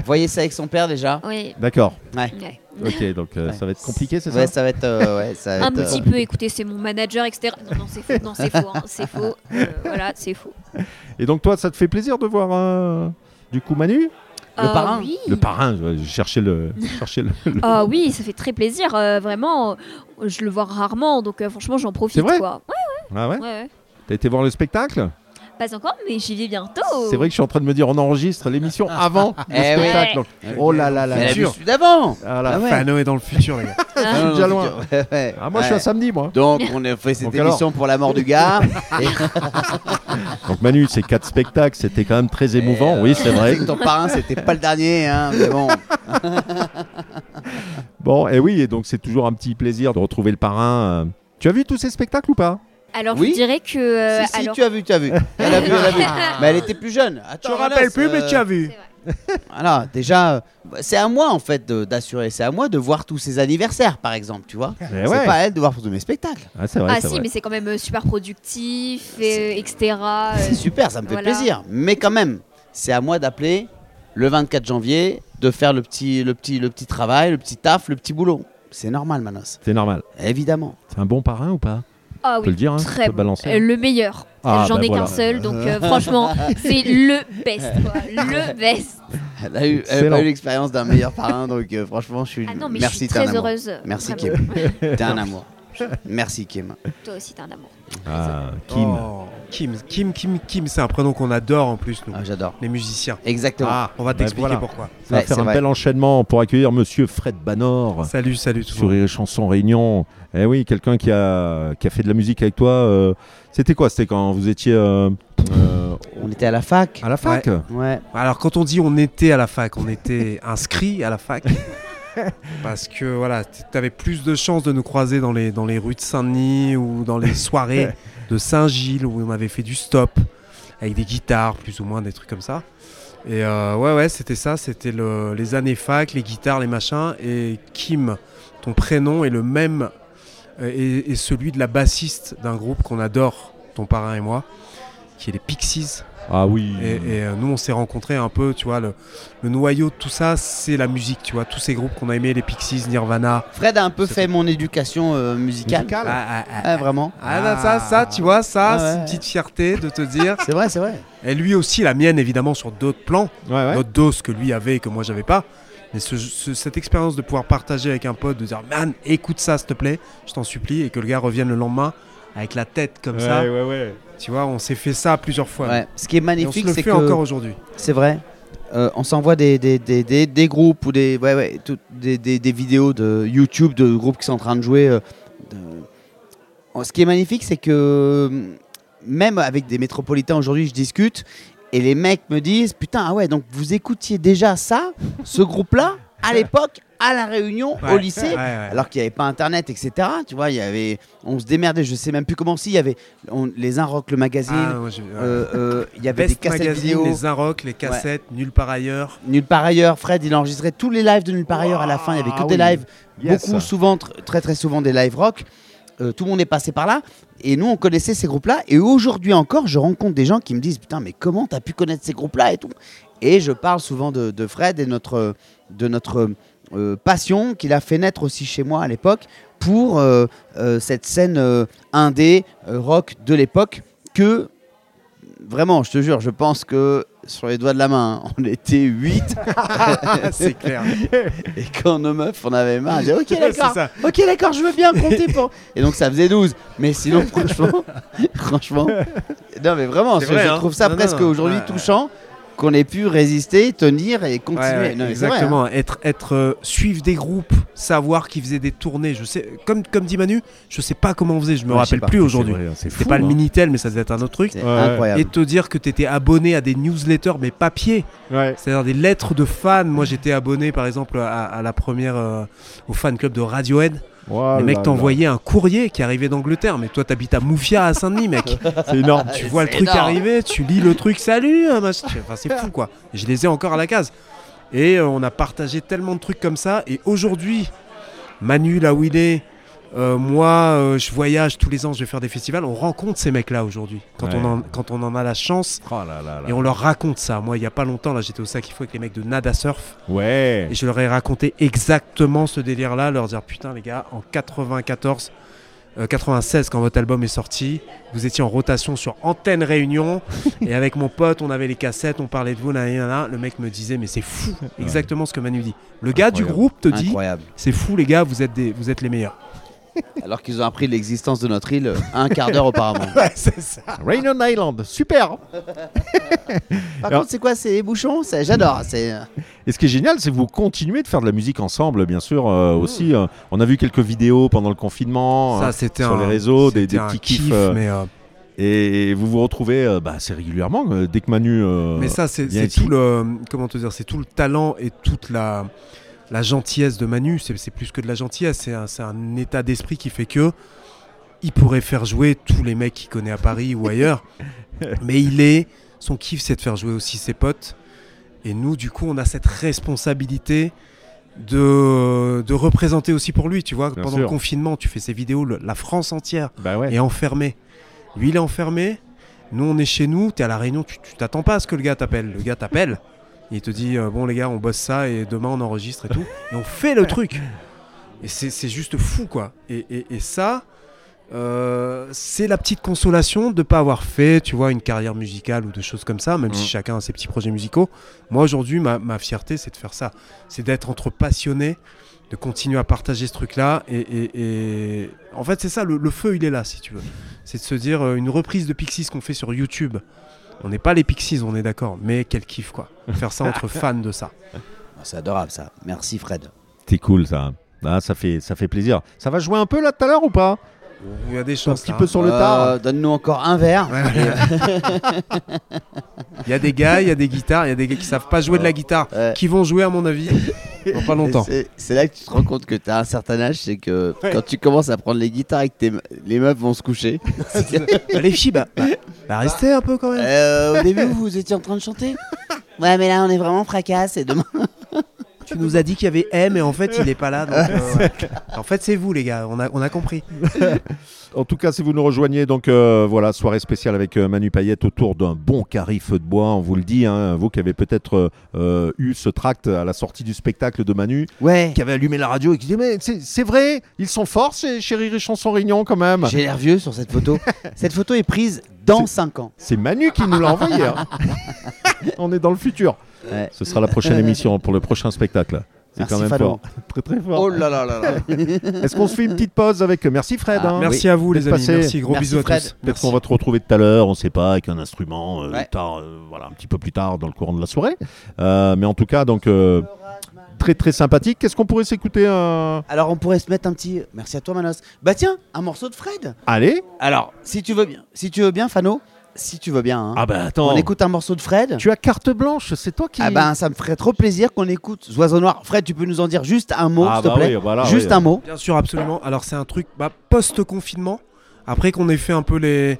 [SPEAKER 4] Voyez ça avec son père déjà?
[SPEAKER 10] Oui.
[SPEAKER 3] D'accord.
[SPEAKER 4] Ouais.
[SPEAKER 10] ouais.
[SPEAKER 3] Ok, donc euh,
[SPEAKER 4] Ouais.
[SPEAKER 3] ça va être compliqué, c'est
[SPEAKER 4] Ouais,
[SPEAKER 3] ça
[SPEAKER 4] ça va être. euh, ouais, ça va
[SPEAKER 10] Un
[SPEAKER 4] être, euh,
[SPEAKER 10] petit peu, écoutez, c'est mon manager, etc. Non, non, c'est faux, non, c'est faux, hein, c'est faux. Euh, voilà, c'est faux.
[SPEAKER 3] Et donc toi, ça te fait plaisir de voir euh, du coup Manu?
[SPEAKER 4] Le
[SPEAKER 10] Ah
[SPEAKER 4] parrain
[SPEAKER 10] oui.
[SPEAKER 3] Le parrain, je cherchais le. je cherchais le- le-
[SPEAKER 10] Ah oui, ça fait très plaisir. euh, vraiment, euh, je le vois rarement, donc euh, franchement, j'en profite.
[SPEAKER 3] C'est vrai
[SPEAKER 10] quoi. Ouais,
[SPEAKER 3] Ah ouais
[SPEAKER 10] ouais, ouais.
[SPEAKER 3] T'as été voir le spectacle?
[SPEAKER 10] Pas encore, mais j'y vais bientôt.
[SPEAKER 3] C'est vrai que je suis en train de me dire, on enregistre l'émission avant le
[SPEAKER 4] Eh
[SPEAKER 3] spectacle. donc- Oh là là là.
[SPEAKER 4] Elle a vu
[SPEAKER 3] dur.
[SPEAKER 4] celui d'avant
[SPEAKER 3] Ah là.
[SPEAKER 4] Ah ouais.
[SPEAKER 11] Fano est dans le futur, les gars.
[SPEAKER 3] Je suis déjà loin.
[SPEAKER 4] ouais.
[SPEAKER 3] Ah, moi, je suis à samedi, moi.
[SPEAKER 4] Donc, on a fait cette
[SPEAKER 3] Donc alors
[SPEAKER 4] émission pour la mort du gars. et
[SPEAKER 3] Donc Manu, ces quatre spectacles, c'était quand même très émouvant. oui,
[SPEAKER 4] euh,
[SPEAKER 3] c'est
[SPEAKER 4] on
[SPEAKER 3] vrai.
[SPEAKER 4] ton parrain, c'était pas le dernier, hein, mais bon.
[SPEAKER 3] Bon, et oui, et donc c'est toujours un petit plaisir de retrouver le parrain. euh. Tu as vu tous ces spectacles ou pas?
[SPEAKER 10] Alors,
[SPEAKER 4] Oui.
[SPEAKER 10] je dirais que. euh,
[SPEAKER 4] si, si,
[SPEAKER 10] alors...
[SPEAKER 4] tu as vu, tu as vu. Elle a vu, elle a vu. Mais elle était plus jeune.
[SPEAKER 11] Je
[SPEAKER 4] Attends,
[SPEAKER 11] me rappelle plus, mais
[SPEAKER 4] euh,
[SPEAKER 11] tu as vu.
[SPEAKER 4] Voilà, déjà, euh, c'est à moi en fait d'assurer. C'est à moi de voir tous ses anniversaires, par exemple, tu vois.
[SPEAKER 3] Eh
[SPEAKER 4] C'est
[SPEAKER 3] ouais.
[SPEAKER 4] pas à elle de voir tous mes spectacles.
[SPEAKER 3] Ah, c'est vrai,
[SPEAKER 10] Ah si,
[SPEAKER 3] vrai.
[SPEAKER 10] mais c'est quand même euh, super productif, et, etc. euh,
[SPEAKER 4] C'est super, ça me fait
[SPEAKER 10] Voilà.
[SPEAKER 4] plaisir. Mais quand même, c'est à moi d'appeler le 24 janvier, de faire le petit, le petit, le petit travail, le petit taf, le petit boulot. C'est normal, Manos.
[SPEAKER 3] C'est normal.
[SPEAKER 4] Évidemment.
[SPEAKER 3] C'est un bon parrain ou pas?
[SPEAKER 10] Ah
[SPEAKER 3] On peut
[SPEAKER 10] oui,
[SPEAKER 3] le dire, hein,
[SPEAKER 10] très
[SPEAKER 3] peut
[SPEAKER 10] bon.
[SPEAKER 3] balancer.
[SPEAKER 10] Euh, le meilleur.
[SPEAKER 3] Ah,
[SPEAKER 10] J'en
[SPEAKER 3] bah
[SPEAKER 10] ai
[SPEAKER 3] voilà.
[SPEAKER 10] qu'un seul, donc euh, franchement, c'est le best. Quoi. Le best.
[SPEAKER 4] Elle a eu, elle a eu l'expérience d'un meilleur parrain, donc euh, franchement, je suis.
[SPEAKER 10] Ah non, mais
[SPEAKER 4] Merci,
[SPEAKER 10] je suis très
[SPEAKER 4] amour.
[SPEAKER 10] heureuse.
[SPEAKER 4] Merci. Kim. T'es un amour. Merci, Kim.
[SPEAKER 10] Toi aussi, t'es un amour.
[SPEAKER 3] Ah, Kim.
[SPEAKER 11] Oh, Kim, Kim, Kim, Kim, c'est un prénom qu'on adore en plus, nous,
[SPEAKER 4] Ah, J'adore.
[SPEAKER 11] les musiciens.
[SPEAKER 4] Exactement.
[SPEAKER 3] Ah,
[SPEAKER 11] On va
[SPEAKER 3] bah
[SPEAKER 11] t'expliquer
[SPEAKER 3] voilà.
[SPEAKER 11] pourquoi.
[SPEAKER 3] Ça va
[SPEAKER 4] Ouais,
[SPEAKER 3] faire un
[SPEAKER 4] vrai.
[SPEAKER 3] bel enchaînement pour accueillir Monsieur Fred Banor
[SPEAKER 11] Salut, salut tout
[SPEAKER 3] sur les chansons Réunion. Eh oui, quelqu'un qui a, qui a fait de la musique avec toi. euh, C'était quoi? C'était quand vous étiez euh, euh,
[SPEAKER 4] On était à la fac.
[SPEAKER 3] à la fac?
[SPEAKER 4] Ouais.
[SPEAKER 11] Alors quand on dit on était à la fac, on était inscrit à la fac. Parce que voilà, tu avais plus de chances de nous croiser dans les, dans les rues de Saint-Denis ou dans les soirées de Saint-Gilles où on avait fait du stop avec des guitares, plus ou moins des trucs comme ça. Et euh, ouais, ouais, c'était ça, c'était le- les années fac, les guitares, les machins. Et Kim, ton prénom est le même, euh, et, et celui de la bassiste d'un groupe qu'on adore, ton parrain et moi, qui est les Pixies.
[SPEAKER 3] Ah oui.
[SPEAKER 11] Et, et, euh, nous, on s'est rencontrés un peu, tu vois, le, le noyau de tout ça, c'est la musique, tu vois, tous ces groupes qu'on a aimés, les Pixies, Nirvana.
[SPEAKER 4] Fred a un peu fait mon éducation euh, musicale.
[SPEAKER 3] Musical.
[SPEAKER 11] Ah, ah, ah,
[SPEAKER 4] Ah, vraiment.
[SPEAKER 11] ah, ça, ça, tu vois, ça,
[SPEAKER 4] Ah,
[SPEAKER 11] c'est une petite fierté de te dire.
[SPEAKER 4] C'est vrai, c'est vrai.
[SPEAKER 11] Et lui aussi, la mienne, évidemment, sur d'autres plans,
[SPEAKER 3] Ouais, ouais.
[SPEAKER 11] d'autres doses que lui avait et que moi, j'avais pas. Mais ce- ce- cette expérience de pouvoir partager avec un pote, de dire, man, écoute ça, s'il te plaît, je t'en supplie, et que le gars revienne le lendemain avec la tête comme ça.
[SPEAKER 3] Ouais, ouais, ouais.
[SPEAKER 11] Tu vois, on s'est fait ça plusieurs fois.
[SPEAKER 4] Ouais. Ce qui est
[SPEAKER 11] on se
[SPEAKER 4] magnifique,
[SPEAKER 11] le
[SPEAKER 4] c'est
[SPEAKER 11] fait
[SPEAKER 4] que
[SPEAKER 11] encore aujourd'hui.
[SPEAKER 4] c'est vrai. euh, on s'envoie des, des, des, des, des groupes ou des, ouais, ouais, tout- des, des, des vidéos de YouTube de groupes qui sont en train de jouer. euh, de- Ce qui est magnifique, c'est que euh, même avec des métropolitains aujourd'hui, je discute et les mecs me disent Putain, ah ouais, donc vous écoutiez déjà ça, ce groupe-là, à l'époque, à la Réunion, au lycée
[SPEAKER 11] ouais, ouais.
[SPEAKER 4] alors qu'il n'y avait pas internet, etc. Tu vois, il y avait, on se démerdait, je sais même plus comment si, il y avait on- les Un Rock, le magazine,
[SPEAKER 11] Ah,
[SPEAKER 4] euh, euh, il y avait des cassettes
[SPEAKER 11] Magazine,
[SPEAKER 4] vidéo.
[SPEAKER 11] les Inrock, les cassettes, nulle part ailleurs.
[SPEAKER 4] Nulle part ailleurs, Fred, il enregistrait tous les lives de Nulle part ailleurs à la fin. Il y avait que
[SPEAKER 3] Ah
[SPEAKER 4] des
[SPEAKER 3] oui.
[SPEAKER 4] lives,
[SPEAKER 3] Yes.
[SPEAKER 4] beaucoup, souvent, tr- très très souvent des live rock. Euh, tout le monde est passé par là. Et nous, on connaissait ces groupes-là. Et aujourd'hui encore, je rencontre des gens qui me disent Putain, mais comment t'as pu connaître ces groupes-là et tout? Et je parle souvent de, de Fred et notre, de notre passion qu'il a fait naître aussi chez moi à l'époque pour euh, euh, cette scène euh, indé, euh, rock de l'époque que vraiment, je te jure, je pense que sur les doigts de la main, on était 8
[SPEAKER 11] c'est clair.
[SPEAKER 4] et quand nos meufs, on avait marre, on disait ok d'accord, ok d'accord, je veux bien compter pour. Et donc ça faisait 12. Mais sinon, franchement, franchement, non mais vraiment, je,
[SPEAKER 11] vrai,
[SPEAKER 4] je
[SPEAKER 11] hein.
[SPEAKER 4] trouve ça
[SPEAKER 11] Non,
[SPEAKER 4] presque aujourd'hui
[SPEAKER 11] Ouais,
[SPEAKER 4] touchant qu'on ait pu résister, tenir et continuer.
[SPEAKER 11] ouais,
[SPEAKER 4] Non, vrai, hein.
[SPEAKER 11] exactement. Être, être, euh, suivre des groupes, savoir qu'ils faisaient des tournées. Je sais, comme, comme dit Manu, je sais pas comment on faisait. Je me
[SPEAKER 4] Ouais,
[SPEAKER 11] rappelle
[SPEAKER 4] pas.
[SPEAKER 11] plus aujourd'hui.
[SPEAKER 3] C'est fou,
[SPEAKER 11] pas le
[SPEAKER 3] hein.
[SPEAKER 11] Minitel, mais ça devait être un autre truc.
[SPEAKER 4] C'est
[SPEAKER 3] Ouais.
[SPEAKER 4] incroyable.
[SPEAKER 11] Et te dire que tu étais abonné à des newsletters, mais papier.
[SPEAKER 3] Ouais.
[SPEAKER 11] C'est-à-dire des lettres de fans. Moi, j'étais abonné, par exemple, à, à la première, euh, au fan club de Radiohead.
[SPEAKER 3] Oh
[SPEAKER 11] les mecs t'envoyaient un courrier qui arrivait d'Angleterre. Mais toi, t'habites à Moufia, à Saint-Denis, mec.
[SPEAKER 3] C'est énorme.
[SPEAKER 11] tu vois le truc
[SPEAKER 4] énorme.
[SPEAKER 11] arriver, tu lis le truc, salut. Enfin, c'est fou quoi. Je les ai encore à la case. Et euh, on a partagé tellement de trucs comme ça. Et aujourd'hui, Manu, là où il est, euh, moi, euh, je voyage tous les ans, je vais faire des festivals. On rencontre ces mecs-là aujourd'hui. Quand,
[SPEAKER 3] Ouais.
[SPEAKER 11] on en, quand on en a la chance.
[SPEAKER 3] Oh là là là.
[SPEAKER 11] Et on leur raconte ça. Moi, il n'y a pas longtemps, là, j'étais au sac il faut avec les mecs de Nada Surf.
[SPEAKER 3] Ouais.
[SPEAKER 11] Et je leur ai raconté exactement ce délire-là, leur dire putain, les gars, en 94, euh, 96 quand votre album est sorti. Vous étiez en rotation sur Antenne Réunion et avec mon pote, on avait les cassettes, on parlait de vous. nan, nan, nan. Le mec me disait mais c'est fou, exactement ce que Manu dit. Le gars du groupe te dit c'est fou les gars, vous êtes des, vous êtes les meilleurs.
[SPEAKER 4] Alors qu'ils ont appris l'existence de notre île un quart d'heure auparavant.
[SPEAKER 11] c'est ça.
[SPEAKER 3] Rainion Island, super.
[SPEAKER 4] Par
[SPEAKER 3] Alors-
[SPEAKER 4] contre, c'est quoi C'est les bouchons? Ça, J'adore. C'est
[SPEAKER 3] Et ce qui est génial, c'est que vous continuez de faire de la musique ensemble, bien sûr, euh, aussi. euh, on a vu quelques vidéos pendant le confinement
[SPEAKER 11] Ça
[SPEAKER 3] euh,
[SPEAKER 11] c'était
[SPEAKER 3] sur
[SPEAKER 11] un-
[SPEAKER 3] les réseaux, des,
[SPEAKER 11] c'était
[SPEAKER 3] des
[SPEAKER 11] un
[SPEAKER 3] petits
[SPEAKER 11] kiff,
[SPEAKER 3] kiffs. euh,
[SPEAKER 11] mais euh,
[SPEAKER 3] et vous vous retrouvez euh, bah, assez régulièrement, euh, dès que Manu. euh,
[SPEAKER 11] Mais ça, c'est
[SPEAKER 3] vient
[SPEAKER 11] c'est
[SPEAKER 3] ici.
[SPEAKER 11] tout le comment te dire, c'est tout le talent et toute la la gentillesse de Manu. C'est plus que de la gentillesse, c'est un, état d'esprit qui fait que il pourrait faire jouer tous les mecs qu'il connaît à Paris ou ailleurs, mais il est son kiff, c'est de faire jouer aussi ses potes. Et nous, du coup, on a cette responsabilité de, de représenter aussi pour lui. Tu vois,
[SPEAKER 3] Bien
[SPEAKER 11] pendant
[SPEAKER 3] sûr.
[SPEAKER 11] le confinement, tu fais ces vidéos, le- la France entière
[SPEAKER 3] Bah ouais.
[SPEAKER 11] est enfermée. Lui, il est enfermé. Nous, on est chez nous. Tu es à la réunion. Tu tu t'attends pas à ce que le gars t'appelle. Le gars t'appelle. Il te dit euh, Bon, les gars, on bosse ça et demain, on enregistre et tout. Et on fait le truc. Et c'est juste fou, quoi. Et, et- et ça, euh, c'est la petite consolation de pas avoir fait, tu vois, une carrière musicale ou de choses comme ça, même si
[SPEAKER 3] Mm.
[SPEAKER 11] chacun a ses petits projets musicaux. Moi, aujourd'hui, ma, ma fierté, c'est de faire ça. C'est d'être entre passionnés, de continuer à partager ce truc-là. Et, et- et- en fait, c'est ça, le, le feu, il est là, si tu veux. C'est de se dire, euh, une reprise de Pixies qu'on fait sur YouTube. On n'est pas les Pixies, on est d'accord, mais quel kiff, quoi. Faire ça entre fans de ça.
[SPEAKER 4] c'est adorable ça. Merci Fred.
[SPEAKER 3] C'est cool ça. Ah, ça, fait, ça fait plaisir. Ça va jouer un peu là tout à l'heure ou pas?
[SPEAKER 11] Il y a des
[SPEAKER 3] Un
[SPEAKER 11] choses.
[SPEAKER 3] petit peu sur le tard.
[SPEAKER 4] Euh, Donne-nous encore un verre.
[SPEAKER 11] Il y a des gars, il y a des guitares, il y a des gars qui savent pas jouer de la guitare,
[SPEAKER 4] Ouais.
[SPEAKER 11] qui vont jouer, à mon avis, dans pas longtemps.
[SPEAKER 4] C'est là que tu te rends compte que tu as un certain âge, c'est que quand tu commences à prendre les guitares et que tes- les meufs vont se coucher.
[SPEAKER 11] Bah, les filles, bah, bah, bah, restez un peu quand même.
[SPEAKER 4] Euh, au début, vous étiez en train de chanter? Ouais, mais là, on est vraiment fracasse et demain.
[SPEAKER 11] Tu nous as dit qu'il y avait M et en fait il est pas là. donc, euh, ouais. En fait c'est vous les gars, on a, on a compris.
[SPEAKER 3] En tout cas, si vous nous rejoignez, donc euh, voilà, soirée spéciale avec euh, Manu Payette autour d'un bon carré feu de bois. On vous le dit, hein, vous qui avez peut-être eu ce tract à la sortie du spectacle de Manu,
[SPEAKER 4] Ouais.
[SPEAKER 3] qui avait allumé la radio et qui disait Mais c'est vrai, ils sont forts, chez Chéri et Chanson Réunion quand même.
[SPEAKER 4] J'ai l'air vieux sur cette photo. cette photo est prise dans 5 ans.
[SPEAKER 3] C'est Manu qui nous l'a envoyé. hein. On est dans le futur.
[SPEAKER 4] Ouais.
[SPEAKER 3] Ce sera la prochaine émission pour le prochain spectacle. C'est quand même
[SPEAKER 4] Fado.
[SPEAKER 3] fort. Très très fort.
[SPEAKER 4] Oh là là là là.
[SPEAKER 3] Est-ce qu'on se fait une petite pause avec Merci Fred
[SPEAKER 4] Ah,
[SPEAKER 3] hein
[SPEAKER 11] Merci à vous les amis,
[SPEAKER 3] passé.
[SPEAKER 11] merci, gros
[SPEAKER 4] Merci,
[SPEAKER 11] bisous à
[SPEAKER 4] Fred.
[SPEAKER 11] tous.
[SPEAKER 3] Peut-être
[SPEAKER 11] Merci.
[SPEAKER 3] qu'on va te retrouver tout à l'heure, on sait pas, avec un instrument, euh,
[SPEAKER 4] Ouais.
[SPEAKER 3] tard, euh, voilà, un petit peu plus tard dans le courant de la soirée. Euh, mais en tout cas, donc euh, très très sympathique. Qu'est-ce qu'on pourrait s'écouter euh
[SPEAKER 4] Alors, on pourrait se mettre un petit. Merci à toi, Manos. Bah, tiens, un morceau de Fred.
[SPEAKER 3] Allez
[SPEAKER 4] Alors, si tu veux bien, si tu veux bien, Fano, si tu veux bien, hein,
[SPEAKER 3] Ah bah attends,
[SPEAKER 4] on écoute un morceau de Fred.
[SPEAKER 3] tu as carte blanche, c'est toi qui...
[SPEAKER 4] Ah ben, ça me ferait trop plaisir qu'on écoute Oiseau Noir. Fred, tu peux nous en dire juste un mot,
[SPEAKER 3] Ah
[SPEAKER 4] s'il te
[SPEAKER 3] bah
[SPEAKER 4] plaît
[SPEAKER 3] oui, voilà,
[SPEAKER 4] Juste
[SPEAKER 3] oui.
[SPEAKER 4] un mot.
[SPEAKER 11] Bien sûr, absolument. Alors c'est un truc bah, post-confinement. Après qu'on ait fait un peu les,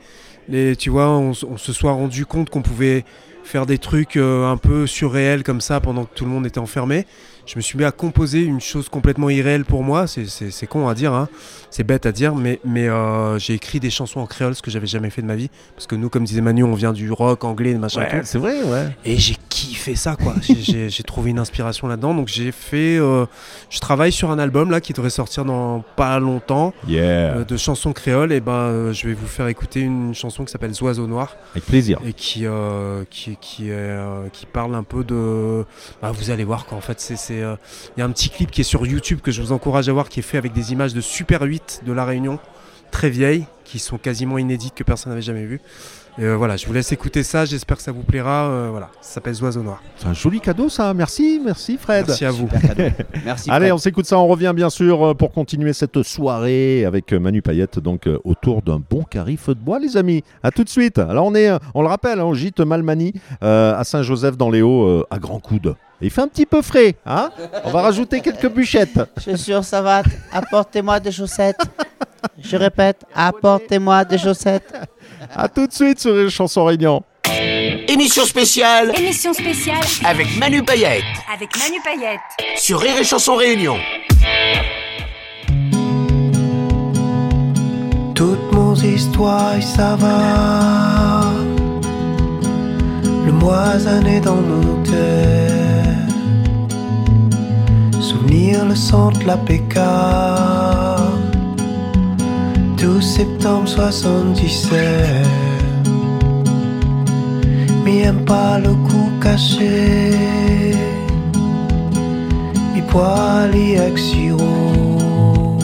[SPEAKER 11] les tu vois, on, s- on se soit rendu compte qu'on pouvait faire des trucs euh, un peu surréels comme ça pendant que tout le monde était enfermé. Je me suis mis à composer une chose complètement irréelle pour moi. C'est- con à dire, hein. c'est bête à dire, mais, mais euh, j'ai écrit des chansons en créole, ce que j'avais jamais fait de ma vie. Parce que nous, comme disait Manu, on vient du rock anglais, machin.
[SPEAKER 3] Ouais, c'est vrai, ouais.
[SPEAKER 11] Et j'ai kiffé ça, quoi. J'ai- trouvé une inspiration là-dedans. Donc j'ai fait. euh, je travaille sur un album là qui devrait sortir dans pas longtemps
[SPEAKER 3] Yeah,
[SPEAKER 11] euh, de chansons créoles. Et ben je vais vous faire écouter une chanson qui s'appelle Oiseau Noir
[SPEAKER 3] avec plaisir.
[SPEAKER 11] et qui, qui, qui, qui parle un peu de. Bah, vous allez voir quoi. En fait, c'est. C'est, euh, Il y a un petit clip qui est sur YouTube que je vous encourage à voir qui est fait avec des images de Super 8 de La Réunion, très vieilles, qui sont quasiment inédites que personne n'avait jamais vues. Et euh, voilà, je vous laisse écouter ça. J'espère que ça vous plaira. Euh, voilà, ça s'appelle Oiseau Noir.
[SPEAKER 3] C'est un joli cadeau ça, merci, merci Fred.
[SPEAKER 11] Merci à vous.
[SPEAKER 4] Merci.
[SPEAKER 3] Allez,
[SPEAKER 4] Fred.
[SPEAKER 3] on s'écoute ça, on revient bien sûr pour continuer cette soirée avec Manu Payette, donc autour d'un bon carré feu de bois, les amis. À tout de suite. Alors on est, on le rappelle, hein, au gîte Malmani euh, à Saint-Joseph dans les Hauts, euh, à Grand Coude. Il fait un petit peu frais, hein On va rajouter quelques bûchettes.
[SPEAKER 4] Chaussures savates, apportez-moi des chaussettes. Je répète, apportez-moi des chaussettes.
[SPEAKER 3] À tout de suite sur les chansons Réunion.
[SPEAKER 2] Émission spéciale
[SPEAKER 1] Émission spéciale
[SPEAKER 2] avec Manu Payette
[SPEAKER 1] avec Manu Payette.
[SPEAKER 2] sur Rire et Chanson Réunion.
[SPEAKER 9] Toute mon histoire, ça va. Le moisonné dans mon cœur. Le centre, la pécard. Tout
[SPEAKER 12] septembre 77. Mi aime pas le coup caché. Mi poil avec sirop.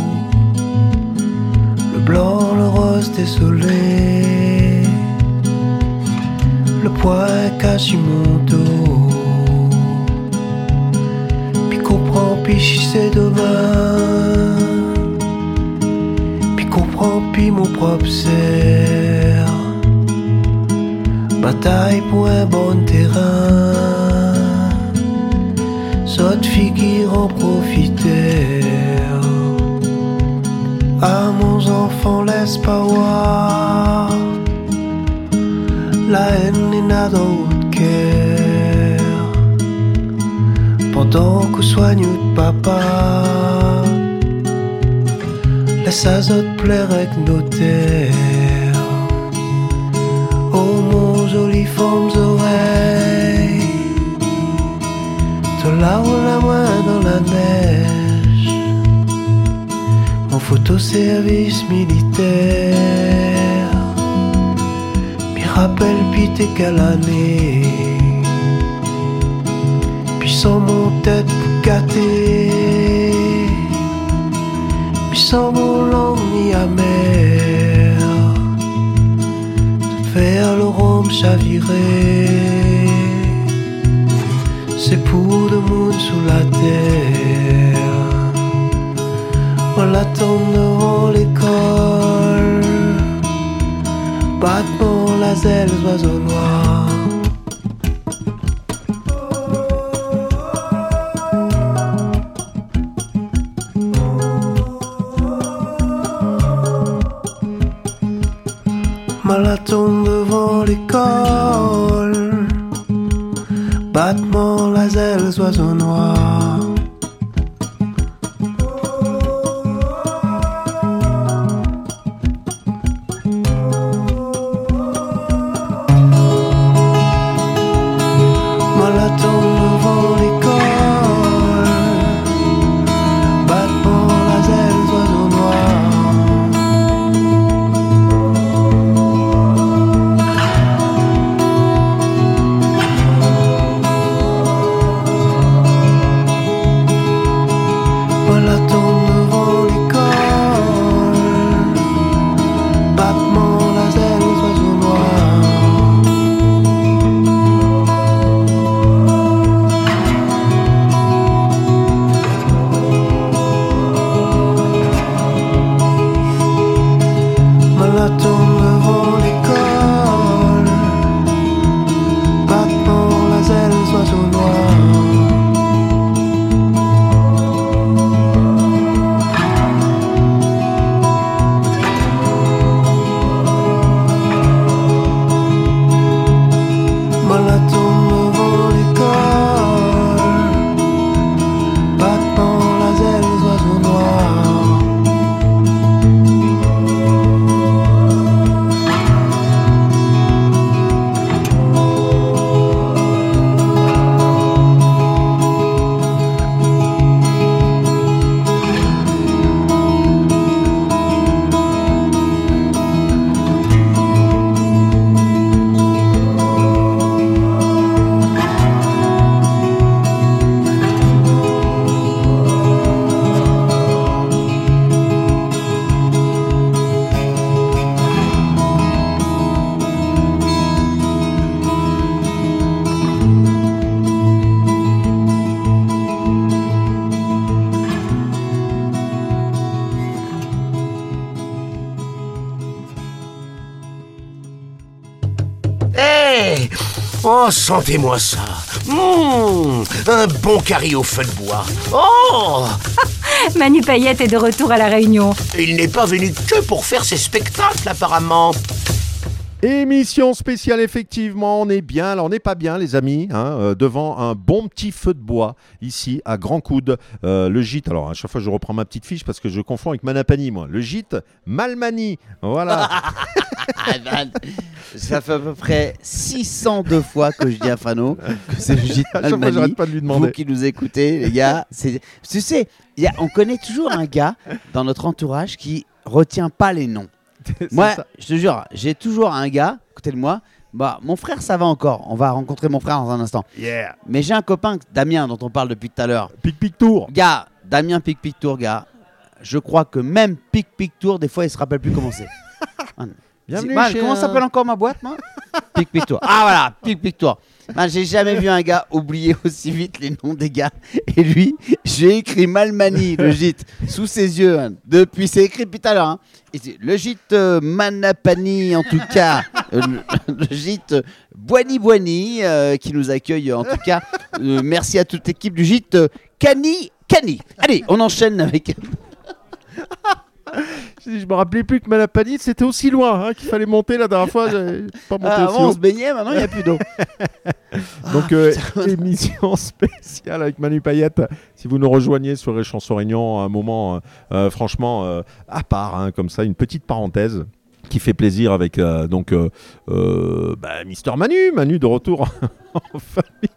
[SPEAKER 12] Le blanc, le rose désolé. Le poing cache mon dos. Puis c'est demain. Puis comprend, puis mon propre serre. Bataille pour un bon terrain. Saute figure en profiter. À mon enfant, laisse pas voir. La haine n'est d'autre. Pendant que soigne papa. Laisse azote plaire avec nos terres. Oh mon joli formes oreilles. De là où la main dans la neige. Mon photoservice militaire. M'y rappelle puis t'es quelle tête pour gâter. Puis sans mon langue ni. Tout faire le rhum chaviré. C'est pour le monde sous la terre. On l'attend devant l'école. Battement laser, les oiseaux noirs.
[SPEAKER 2] Oh, sentez-moi ça. Mmh, Un bon carré au feu de bois. Oh.
[SPEAKER 1] Manu Payette est de retour à la Réunion.
[SPEAKER 2] Il n'est pas venu que pour faire ses spectacles, apparemment
[SPEAKER 3] Émission spéciale, effectivement, on est bien, là on n'est pas bien les amis, hein, euh, devant un bon petit feu de bois, ici à Grand Coude, Euh, le gîte, alors à chaque fois je reprends ma petite fiche parce que je confonds avec Manapani moi, le gîte Malmani, voilà.
[SPEAKER 4] Ah, ben, Ça fait à peu près 602 fois que je dis à Fano que c'est le gîte
[SPEAKER 3] À chaque fois,
[SPEAKER 4] Almani.
[SPEAKER 3] j'arrête pas de lui demander.
[SPEAKER 4] Vous qui nous écoutez, les gars, c'est- tu sais, il y a- on connaît toujours un gars dans notre entourage qui retient pas les noms. Moi,
[SPEAKER 3] ça.
[SPEAKER 4] je te jure, j'ai toujours un gars à côté de moi. Bah, mon frère, ça va encore. On va rencontrer mon frère dans un instant.
[SPEAKER 3] Yeah.
[SPEAKER 4] Mais j'ai un copain, Damien, dont on parle depuis tout à l'heure.
[SPEAKER 3] Pic Pic Tour.
[SPEAKER 4] Gars, Damien Pic Pic Tour, gars. Je crois que même Pic Pic Tour, des fois, il se rappelle plus comment c'est.
[SPEAKER 3] Bienvenue chez
[SPEAKER 4] comment
[SPEAKER 3] un-
[SPEAKER 4] s'appelle encore ma boîte, moi? Pic Pic Tour. Ah voilà, Pic Pic Tour. J'ai jamais vu un gars oublier aussi vite les noms des gars. Et lui, j'ai écrit Malmani, le gîte, sous ses yeux. hein. Depuis, c'est écrit depuis tout à l'heure. hein. Le gîte euh, Manapani, en tout cas. Euh, le, gîte euh, Boigny Boigny, qui nous accueille, en tout cas. Merci à toute l'équipe du gîte Cani Cani. Allez, on enchaîne avec.
[SPEAKER 3] Je me rappelais plus que Malapani, c'était aussi loin hein, qu'il fallait monter la dernière fois. j'ai pas monté
[SPEAKER 4] Ah, avant, on se baignait, maintenant, il n'y a plus d'eau.
[SPEAKER 3] Donc, euh, émission spéciale avec Manu Payette. Si vous nous rejoignez sur les chansons Réunion, un moment euh, euh, franchement euh, à part, hein, comme ça, une petite parenthèse qui fait plaisir avec donc bah, Mister Manu, Manu de retour en famille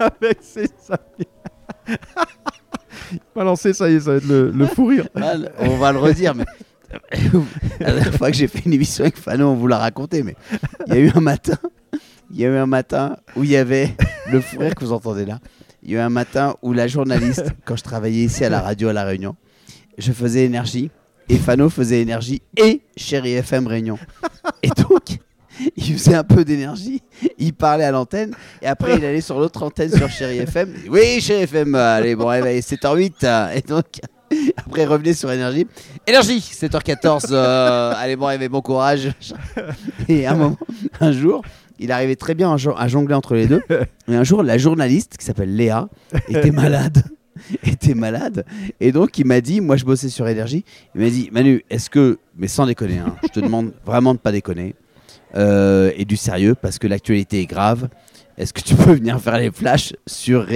[SPEAKER 3] avec ses amis. Il m'a lancé, ça y est, ça va être le, le fou rire.
[SPEAKER 4] On va le redire, mais la dernière fois que j'ai fait une émission avec Fano, on vous l'a raconté, mais il y a eu un matin, il y a eu un matin où il y avait le fou rire que vous entendez là. Il y a eu un matin où la journaliste, quand je travaillais ici à la radio à La Réunion, je faisais énergie et Fano faisait énergie et Chéri FM Réunion. Et donc, il faisait un peu d'énergie, il parlait à l'antenne et après il allait sur l'autre antenne sur Chéri FM. Oui, Chéri FM, allez, bon réveil, 7h08. euh, Et donc, après, il revenait sur énergie. Énergie, 7h14. euh, allez, bon réveil, bon courage. Et un moment, un jour, il arrivait très bien à jon- à jongler entre les deux. Et un jour, la journaliste qui s'appelle Léa était malade. était malade et donc il m'a dit moi je bossais sur énergie il m'a dit Manu est-ce que mais sans déconner hein, je te demande vraiment de pas déconner euh, et du sérieux parce que l'actualité est grave. Est-ce que tu peux venir faire les flashs sur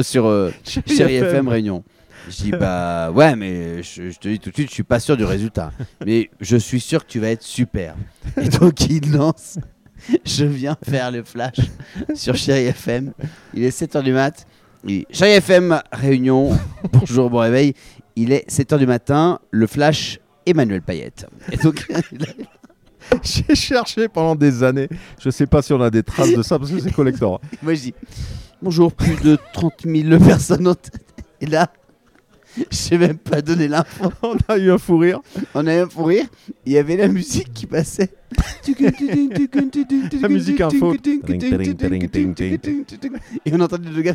[SPEAKER 4] sur euh,
[SPEAKER 3] Chéri
[SPEAKER 4] Chéri
[SPEAKER 3] FM.
[SPEAKER 4] FM Réunion? Je dis bah ouais mais je, je te dis tout de suite je suis pas sûr du résultat. Mais je suis sûr que tu vas être super. Et donc il lance je viens faire le flash sur Chéri FM il est 7h du mat. Et Chéri FM Réunion bonjour bon réveil. Il est 7h du matin. Le flash Emmanuel Payette. Et donc
[SPEAKER 3] J'ai cherché pendant des années. Je sais pas si on a des traces de ça parce que c'est collector.
[SPEAKER 4] Moi, je dis bonjour, plus de 30 000 personnes. ont- Et là, je sais même pas donner l'info.
[SPEAKER 3] On a eu un fou rire.
[SPEAKER 4] On a eu un fou rire. Il y avait la musique qui passait.
[SPEAKER 3] La musique info.
[SPEAKER 4] Et on entendait le gars.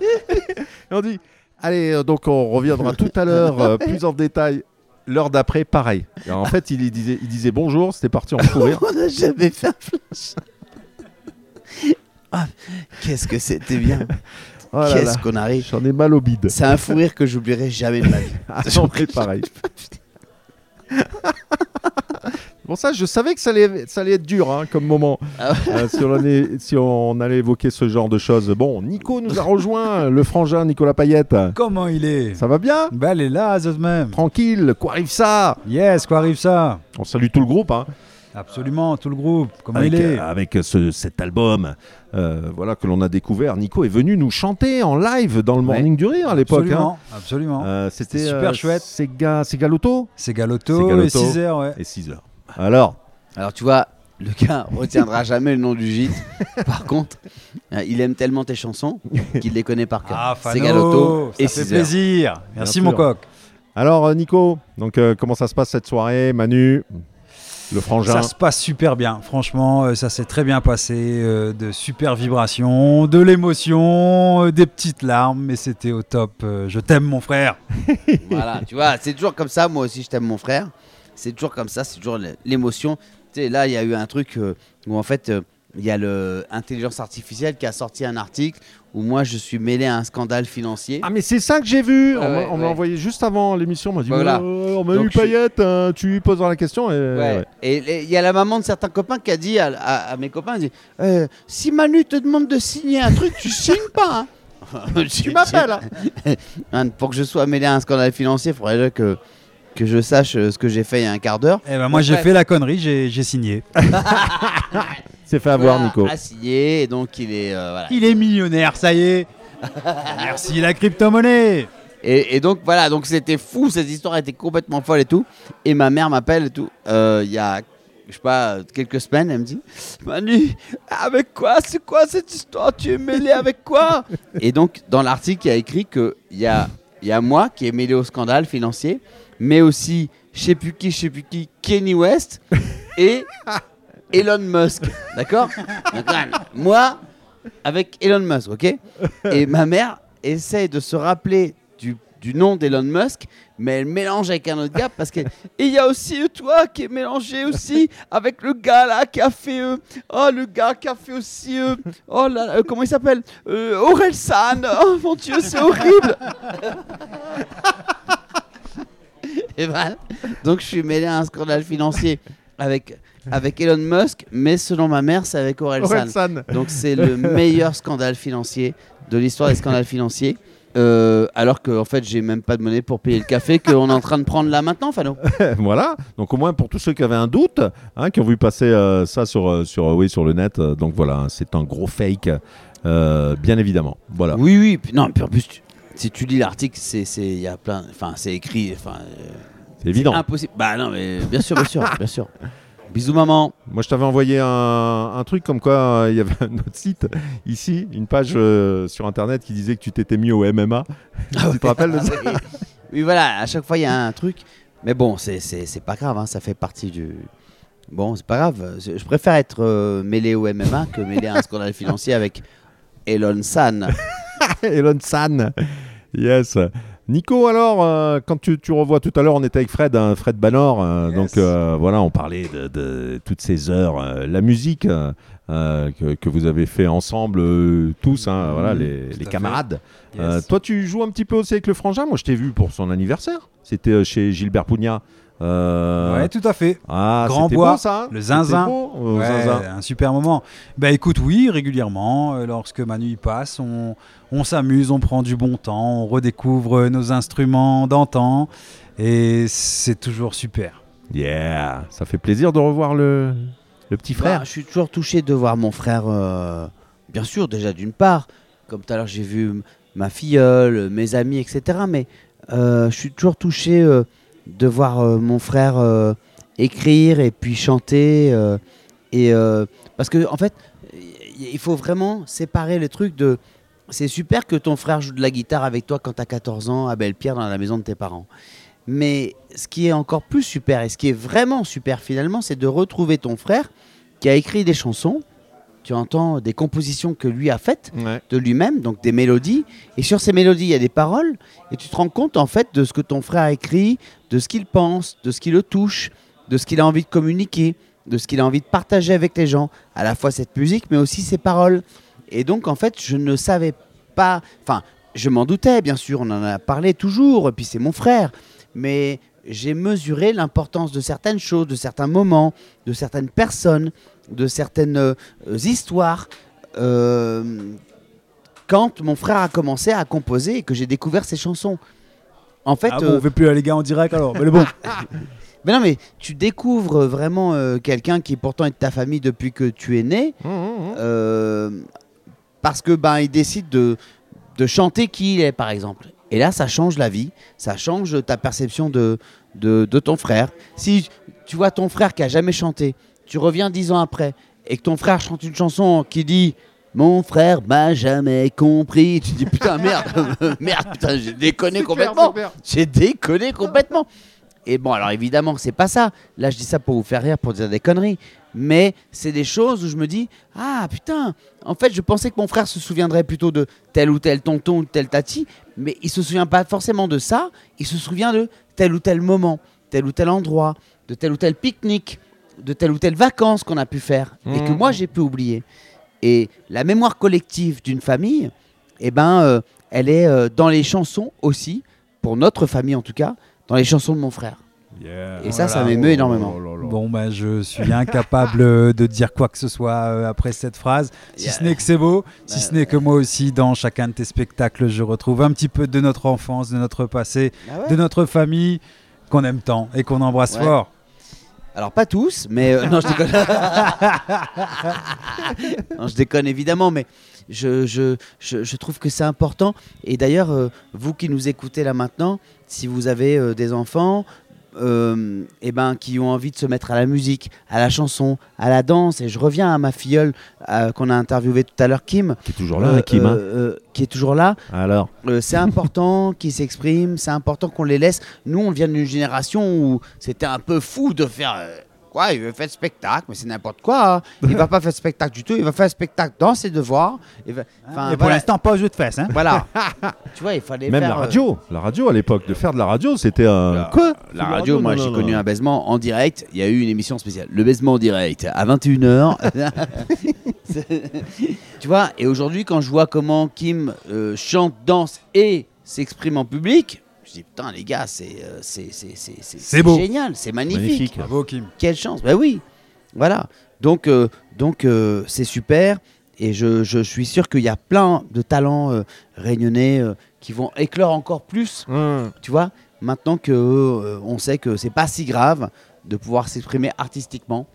[SPEAKER 3] Et on dit, allez, euh, donc on reviendra tout à l'heure euh, plus en détail. L'heure d'après, pareil. Et en fait, il, disait, il disait bonjour, c'était parti en fou rire.
[SPEAKER 4] On n'a jamais fait un flash. Ah, Qu'est-ce que c'était bien.
[SPEAKER 3] Oh là
[SPEAKER 4] Qu'est-ce
[SPEAKER 3] là.
[SPEAKER 4] qu'on arrive.
[SPEAKER 3] J'en ai mal au bide.
[SPEAKER 4] C'est un fou rire que j'oublierai jamais de ma vie.
[SPEAKER 3] Ah, j'en ai pareil. Bon, ça, je savais que ça allait, ça allait être dur hein, comme moment.
[SPEAKER 4] Ah ouais.
[SPEAKER 3] Euh, si, on allait, si on allait évoquer ce genre de choses. Bon, Nico nous a rejoint, le frangin Nicolas Payette.
[SPEAKER 13] Comment il est?
[SPEAKER 3] Ça va bien?
[SPEAKER 13] Bah, elle est là, de même.
[SPEAKER 3] Tranquille, quoi arrive ça?
[SPEAKER 13] Yes, quoi arrive ça?
[SPEAKER 3] On salue tout le groupe. Hein.
[SPEAKER 13] Absolument, tout le groupe. Comment
[SPEAKER 3] avec,
[SPEAKER 13] il est?
[SPEAKER 3] euh, avec ce- cet album euh, voilà, que l'on a découvert. Nico est venu nous chanter en live dans le Morning du Rire à l'époque.
[SPEAKER 13] Absolument,
[SPEAKER 3] hein.
[SPEAKER 13] absolument.
[SPEAKER 3] Euh, C'était
[SPEAKER 13] super
[SPEAKER 3] euh,
[SPEAKER 13] chouette.
[SPEAKER 3] C'est Ga- c'est Galoto.
[SPEAKER 13] et 6 heures, ouais.
[SPEAKER 3] Et 6 heures. Alors
[SPEAKER 4] Alors tu vois, le gars retiendra jamais le nom du gîte. Par contre, euh, il aime tellement tes chansons qu'il les connaît par cœur.
[SPEAKER 13] Ah,
[SPEAKER 4] C'est
[SPEAKER 13] Fano,
[SPEAKER 4] Galoto
[SPEAKER 13] ça
[SPEAKER 4] et
[SPEAKER 13] fait
[SPEAKER 4] 6 heures.
[SPEAKER 13] plaisir. Merci,
[SPEAKER 3] Bien
[SPEAKER 13] mon
[SPEAKER 3] sûr.
[SPEAKER 13] coq.
[SPEAKER 3] Alors euh, Nico, donc euh, comment ça se passe cette soirée Manu, le frangin?
[SPEAKER 13] Ça se passe super bien, franchement, euh, ça s'est très bien passé, euh, de super vibrations, de l'émotion, euh, des petites larmes, mais c'était au top. euh, je t'aime mon frère.
[SPEAKER 4] Voilà, tu vois, c'est toujours comme ça. Moi aussi, je t'aime mon frère. C'est toujours comme ça, c'est toujours l'émotion. Tu sais, là, il y a eu un truc euh, où en fait, euh, il y a l'intelligence artificielle qui a sorti un article où moi, je suis mêlé à un scandale financier.
[SPEAKER 3] Ah mais c'est ça que j'ai vu. On
[SPEAKER 4] ouais,
[SPEAKER 3] m'a
[SPEAKER 4] ouais.
[SPEAKER 3] envoyé juste avant l'émission. On m'a dit
[SPEAKER 4] Voilà.
[SPEAKER 3] oh, on m'a eu
[SPEAKER 4] je suis-
[SPEAKER 3] Payette. hein, tu lui poseras la question. Et,
[SPEAKER 4] Ouais. il y a la maman de certains copains qui a dit à, à- à mes copains, dit, Euh, si Manu te demande de signer un truc, tu signes pas. hein.
[SPEAKER 3] Tu m'appelles. hein.
[SPEAKER 4] Hein, Pour que je sois mêlé à un scandale financier, il faudrait que, que je sache euh, ce que j'ai fait il y a un quart d'heure.
[SPEAKER 13] Eh ben moi j'ai fait la connerie, j'ai signé.
[SPEAKER 3] C'est fait avoir
[SPEAKER 4] Voilà,
[SPEAKER 3] Nico.
[SPEAKER 4] A signé, et donc il est. euh, voilà.
[SPEAKER 13] Il est millionnaire, ça y est. Merci la crypto-monnaie.
[SPEAKER 4] Et, et donc voilà, donc c'était fou, cette histoire était complètement folle et tout. Et ma mère m'appelle et tout. Euh, Il y a, je sais pas, quelques semaines, elle me dit Manu, avec quoi C'est quoi cette histoire? Tu es mêlé avec quoi? Et donc dans l'article, il y a écrit qu'il y a, il y a moi qui est mêlé au scandale financier, mais aussi je sais plus qui, je sais plus qui, Kenny West et Elon Musk. D'accord? Moi, avec Elon Musk, ok? Et ma mère essaie de se rappeler du, du nom d'Elon Musk, mais elle mélange avec un autre gars parce que. Il y a aussi euh, toi qui est mélangé aussi avec le gars là qui a fait. euh, oh, le gars qui a fait aussi. euh, oh là, euh, comment il s'appelle? Euh, Aurel San. Oh mon dieu, c'est horrible Et voilà. Donc je suis mêlé à un scandale financier avec, avec Elon Musk, mais selon ma mère, c'est avec Aurel
[SPEAKER 3] Aurel
[SPEAKER 4] San.
[SPEAKER 3] San.
[SPEAKER 4] Donc c'est le meilleur scandale financier de l'histoire des scandales financiers. Euh, alors que en fait j'ai même pas de monnaie pour payer le café qu'on est en train de prendre là maintenant, Fano.
[SPEAKER 3] voilà. Donc au moins pour tous ceux qui avaient un doute, hein, qui ont vu passer euh, ça sur, euh, sur, euh, oui, sur le net, euh, donc voilà, hein, c'est un gros fake, euh, bien évidemment. Voilà.
[SPEAKER 4] Oui, oui. puis non, puis en plus, tu- si tu lis l'article, c'est c'est il y a plein, enfin c'est écrit, enfin. euh,
[SPEAKER 3] C'est évident.
[SPEAKER 4] Impossible. Bah non, mais bien sûr, bien sûr, bien sûr. Bisous maman.
[SPEAKER 3] Moi, je t'avais envoyé un, un truc comme quoi euh, il y avait un autre site ici, une page euh, sur internet qui disait que tu t'étais mis au MMA. tu te rappelles de ça
[SPEAKER 4] oui. Voilà, à chaque fois il y a un truc. Mais bon, c'est- pas grave, hein, ça fait partie du. Bon, c'est pas grave. Je je préfère être euh, mêlé au MMA que mêlé à un scandale financier avec Elon San.
[SPEAKER 3] Elon San. Yes. Nico, alors, euh, quand tu, tu revois tout à l'heure, on était avec Fred, hein, Fred Banor. euh, Donc euh, voilà, on parlait de, de toutes ces heures. la musique que, que vous avez fait ensemble, tous, hein, voilà,
[SPEAKER 11] Mhm,
[SPEAKER 3] les, camarades.
[SPEAKER 11] Yes.
[SPEAKER 3] toi, tu joues un petit peu aussi avec le frangin. Moi, je t'ai vu pour son anniversaire. C'était chez Gilbert Pugna. Euh,
[SPEAKER 13] Ouais, tout à fait.
[SPEAKER 3] Ah,
[SPEAKER 13] Grand bois,
[SPEAKER 3] beau, ça, hein
[SPEAKER 13] le zinzin.
[SPEAKER 3] beau, euh,
[SPEAKER 13] Ouais,
[SPEAKER 3] zinzin.
[SPEAKER 13] un super moment. Bah écoute, oui, régulièrement, euh, lorsque Manu y passe, on, on s'amuse, on prend du bon temps, on redécouvre nos instruments d'antan, et c'est toujours super.
[SPEAKER 3] Yeah, ça fait plaisir de revoir le, le petit frère.
[SPEAKER 4] Bah, je suis toujours touché de voir mon frère, euh, bien sûr, déjà d'une part. Comme tout à l'heure, j'ai vu ma filleule, mes amis, etc. Mais euh, je suis toujours touché euh, de voir euh, mon frère euh, écrire et puis chanter. euh, et, parce que, en fait, il faut vraiment séparer le truc de. C'est super que ton frère joue de la guitare avec toi quand tu as 14 ans à Belle-Pierre dans la maison de tes parents. Mais ce qui est encore plus super et ce qui est vraiment super finalement, c'est de retrouver ton frère qui a écrit des chansons. Tu entends des compositions que lui a faites de lui-même, donc des mélodies. Et sur ces mélodies, il y a des paroles. Et tu te rends compte en fait de ce que ton frère a écrit, de ce qu'il pense, de ce qui le touche, de ce qu'il a envie de communiquer, de ce qu'il a envie de partager avec les gens. À la fois cette musique, mais aussi ses paroles. Et donc en fait, je ne savais pas. Enfin, je m'en doutais, bien sûr. On en a parlé toujours. Et puis c'est mon frère. Mais j'ai mesuré l'importance de certaines choses, de certains moments, de certaines personnes, de certaines euh, histoires. euh, quand mon frère a commencé à composer et que j'ai découvert ses chansons. En fait,
[SPEAKER 13] ah bon,
[SPEAKER 4] euh,
[SPEAKER 13] on fait plus les gars en direct alors, mais bon.
[SPEAKER 4] mais non, mais tu découvres vraiment euh, quelqu'un qui pourtant est de ta famille depuis que tu es né, euh, parce que ben il décide de, de chanter qui il est, par exemple. Et là, ça change la vie, ça change ta perception de, de, de ton frère. Si tu vois ton frère qui a jamais chanté, tu reviens dix ans après et que ton frère chante une chanson qui dit mon frère m'a jamais compris. Tu dis putain merde, merde putain j'ai déconné complètement. J'ai déconné complètement. Et bon alors évidemment c'est pas ça. Là je dis ça pour vous faire rire, pour dire des conneries. Mais c'est des choses où je me dis ah putain. En fait je pensais que mon frère se souviendrait plutôt de tel ou tel tonton ou tel tati, mais il se souvient pas forcément de ça. Il se souvient de tel ou tel moment, tel ou tel endroit, de tel ou tel pique-nique, de telle ou telle vacances qu'on a pu faire et que
[SPEAKER 3] Mhm.
[SPEAKER 4] moi j'ai pu oublier. Et la mémoire collective d'une famille, eh ben, euh, elle est euh, dans les chansons aussi, pour notre famille en tout cas, dans les chansons de mon frère. Et ça, ça m'émeut énormément.
[SPEAKER 13] Bon, bah, je suis incapable euh, de dire quoi que ce soit euh, après cette phrase, si ce n'est que c'est beau, si ce n'est que moi aussi, dans chacun de tes spectacles, je retrouve un petit peu de notre enfance, de notre passé,
[SPEAKER 4] Ah ouais
[SPEAKER 13] de notre famille qu'on aime tant et qu'on embrasse
[SPEAKER 4] Ouais.
[SPEAKER 13] fort.
[SPEAKER 4] Alors pas tous, mais euh, non, je déconne. non, je déconne évidemment, mais je, je, je, je trouve que c'est important. Et d'ailleurs, euh, vous qui nous écoutez là maintenant, si vous avez euh, des enfants, euh, eh ben, qui ont envie de se mettre à la musique, à la chanson, à la danse, et je reviens à ma filleule euh, qu'on a interviewée tout à l'heure, Kim,
[SPEAKER 3] Qui est toujours là, Kim. hein.
[SPEAKER 4] qui est toujours là.
[SPEAKER 3] Alors,
[SPEAKER 4] c'est important qu'ils s'expriment, c'est important qu'on les laisse. Nous, on vient d'une génération où c'était un peu fou de faire. Quoi, il veut faire spectacle, mais c'est n'importe quoi. hein. Il va pas faire spectacle du tout, il va faire spectacle dans ses devoirs. Il va- enfin,
[SPEAKER 13] Et pour
[SPEAKER 4] voilà.
[SPEAKER 13] l'instant, pas au jeu de fesses. Hein.
[SPEAKER 4] Voilà. tu vois, il fallait
[SPEAKER 3] même
[SPEAKER 4] faire.
[SPEAKER 3] la
[SPEAKER 4] euh,
[SPEAKER 3] radio, la radio à l'époque, de faire de la radio, c'était un. Quoi?
[SPEAKER 4] La radio, moi j'ai connu un baisement en direct. Il y a eu une émission spéciale. Le baisement en direct à 21h. tu vois, et aujourd'hui, quand je vois comment Kim euh, chante, danse et s'exprime en public, dis putain, les gars, c'est euh, c'est- c'est- c'est- c'est- c'est
[SPEAKER 13] beau.
[SPEAKER 4] génial, c'est magnifique.
[SPEAKER 3] Magnifique.
[SPEAKER 13] Bravo, Kim.
[SPEAKER 4] Quelle chance. Bah oui, voilà. Donc, euh, donc euh, c'est super. Et je, je suis sûr qu'il y a plein de talents euh, réunionnais euh, qui vont éclore encore plus
[SPEAKER 3] Hum.
[SPEAKER 4] tu vois, maintenant que euh, on sait que c'est pas si grave de pouvoir s'exprimer artistiquement,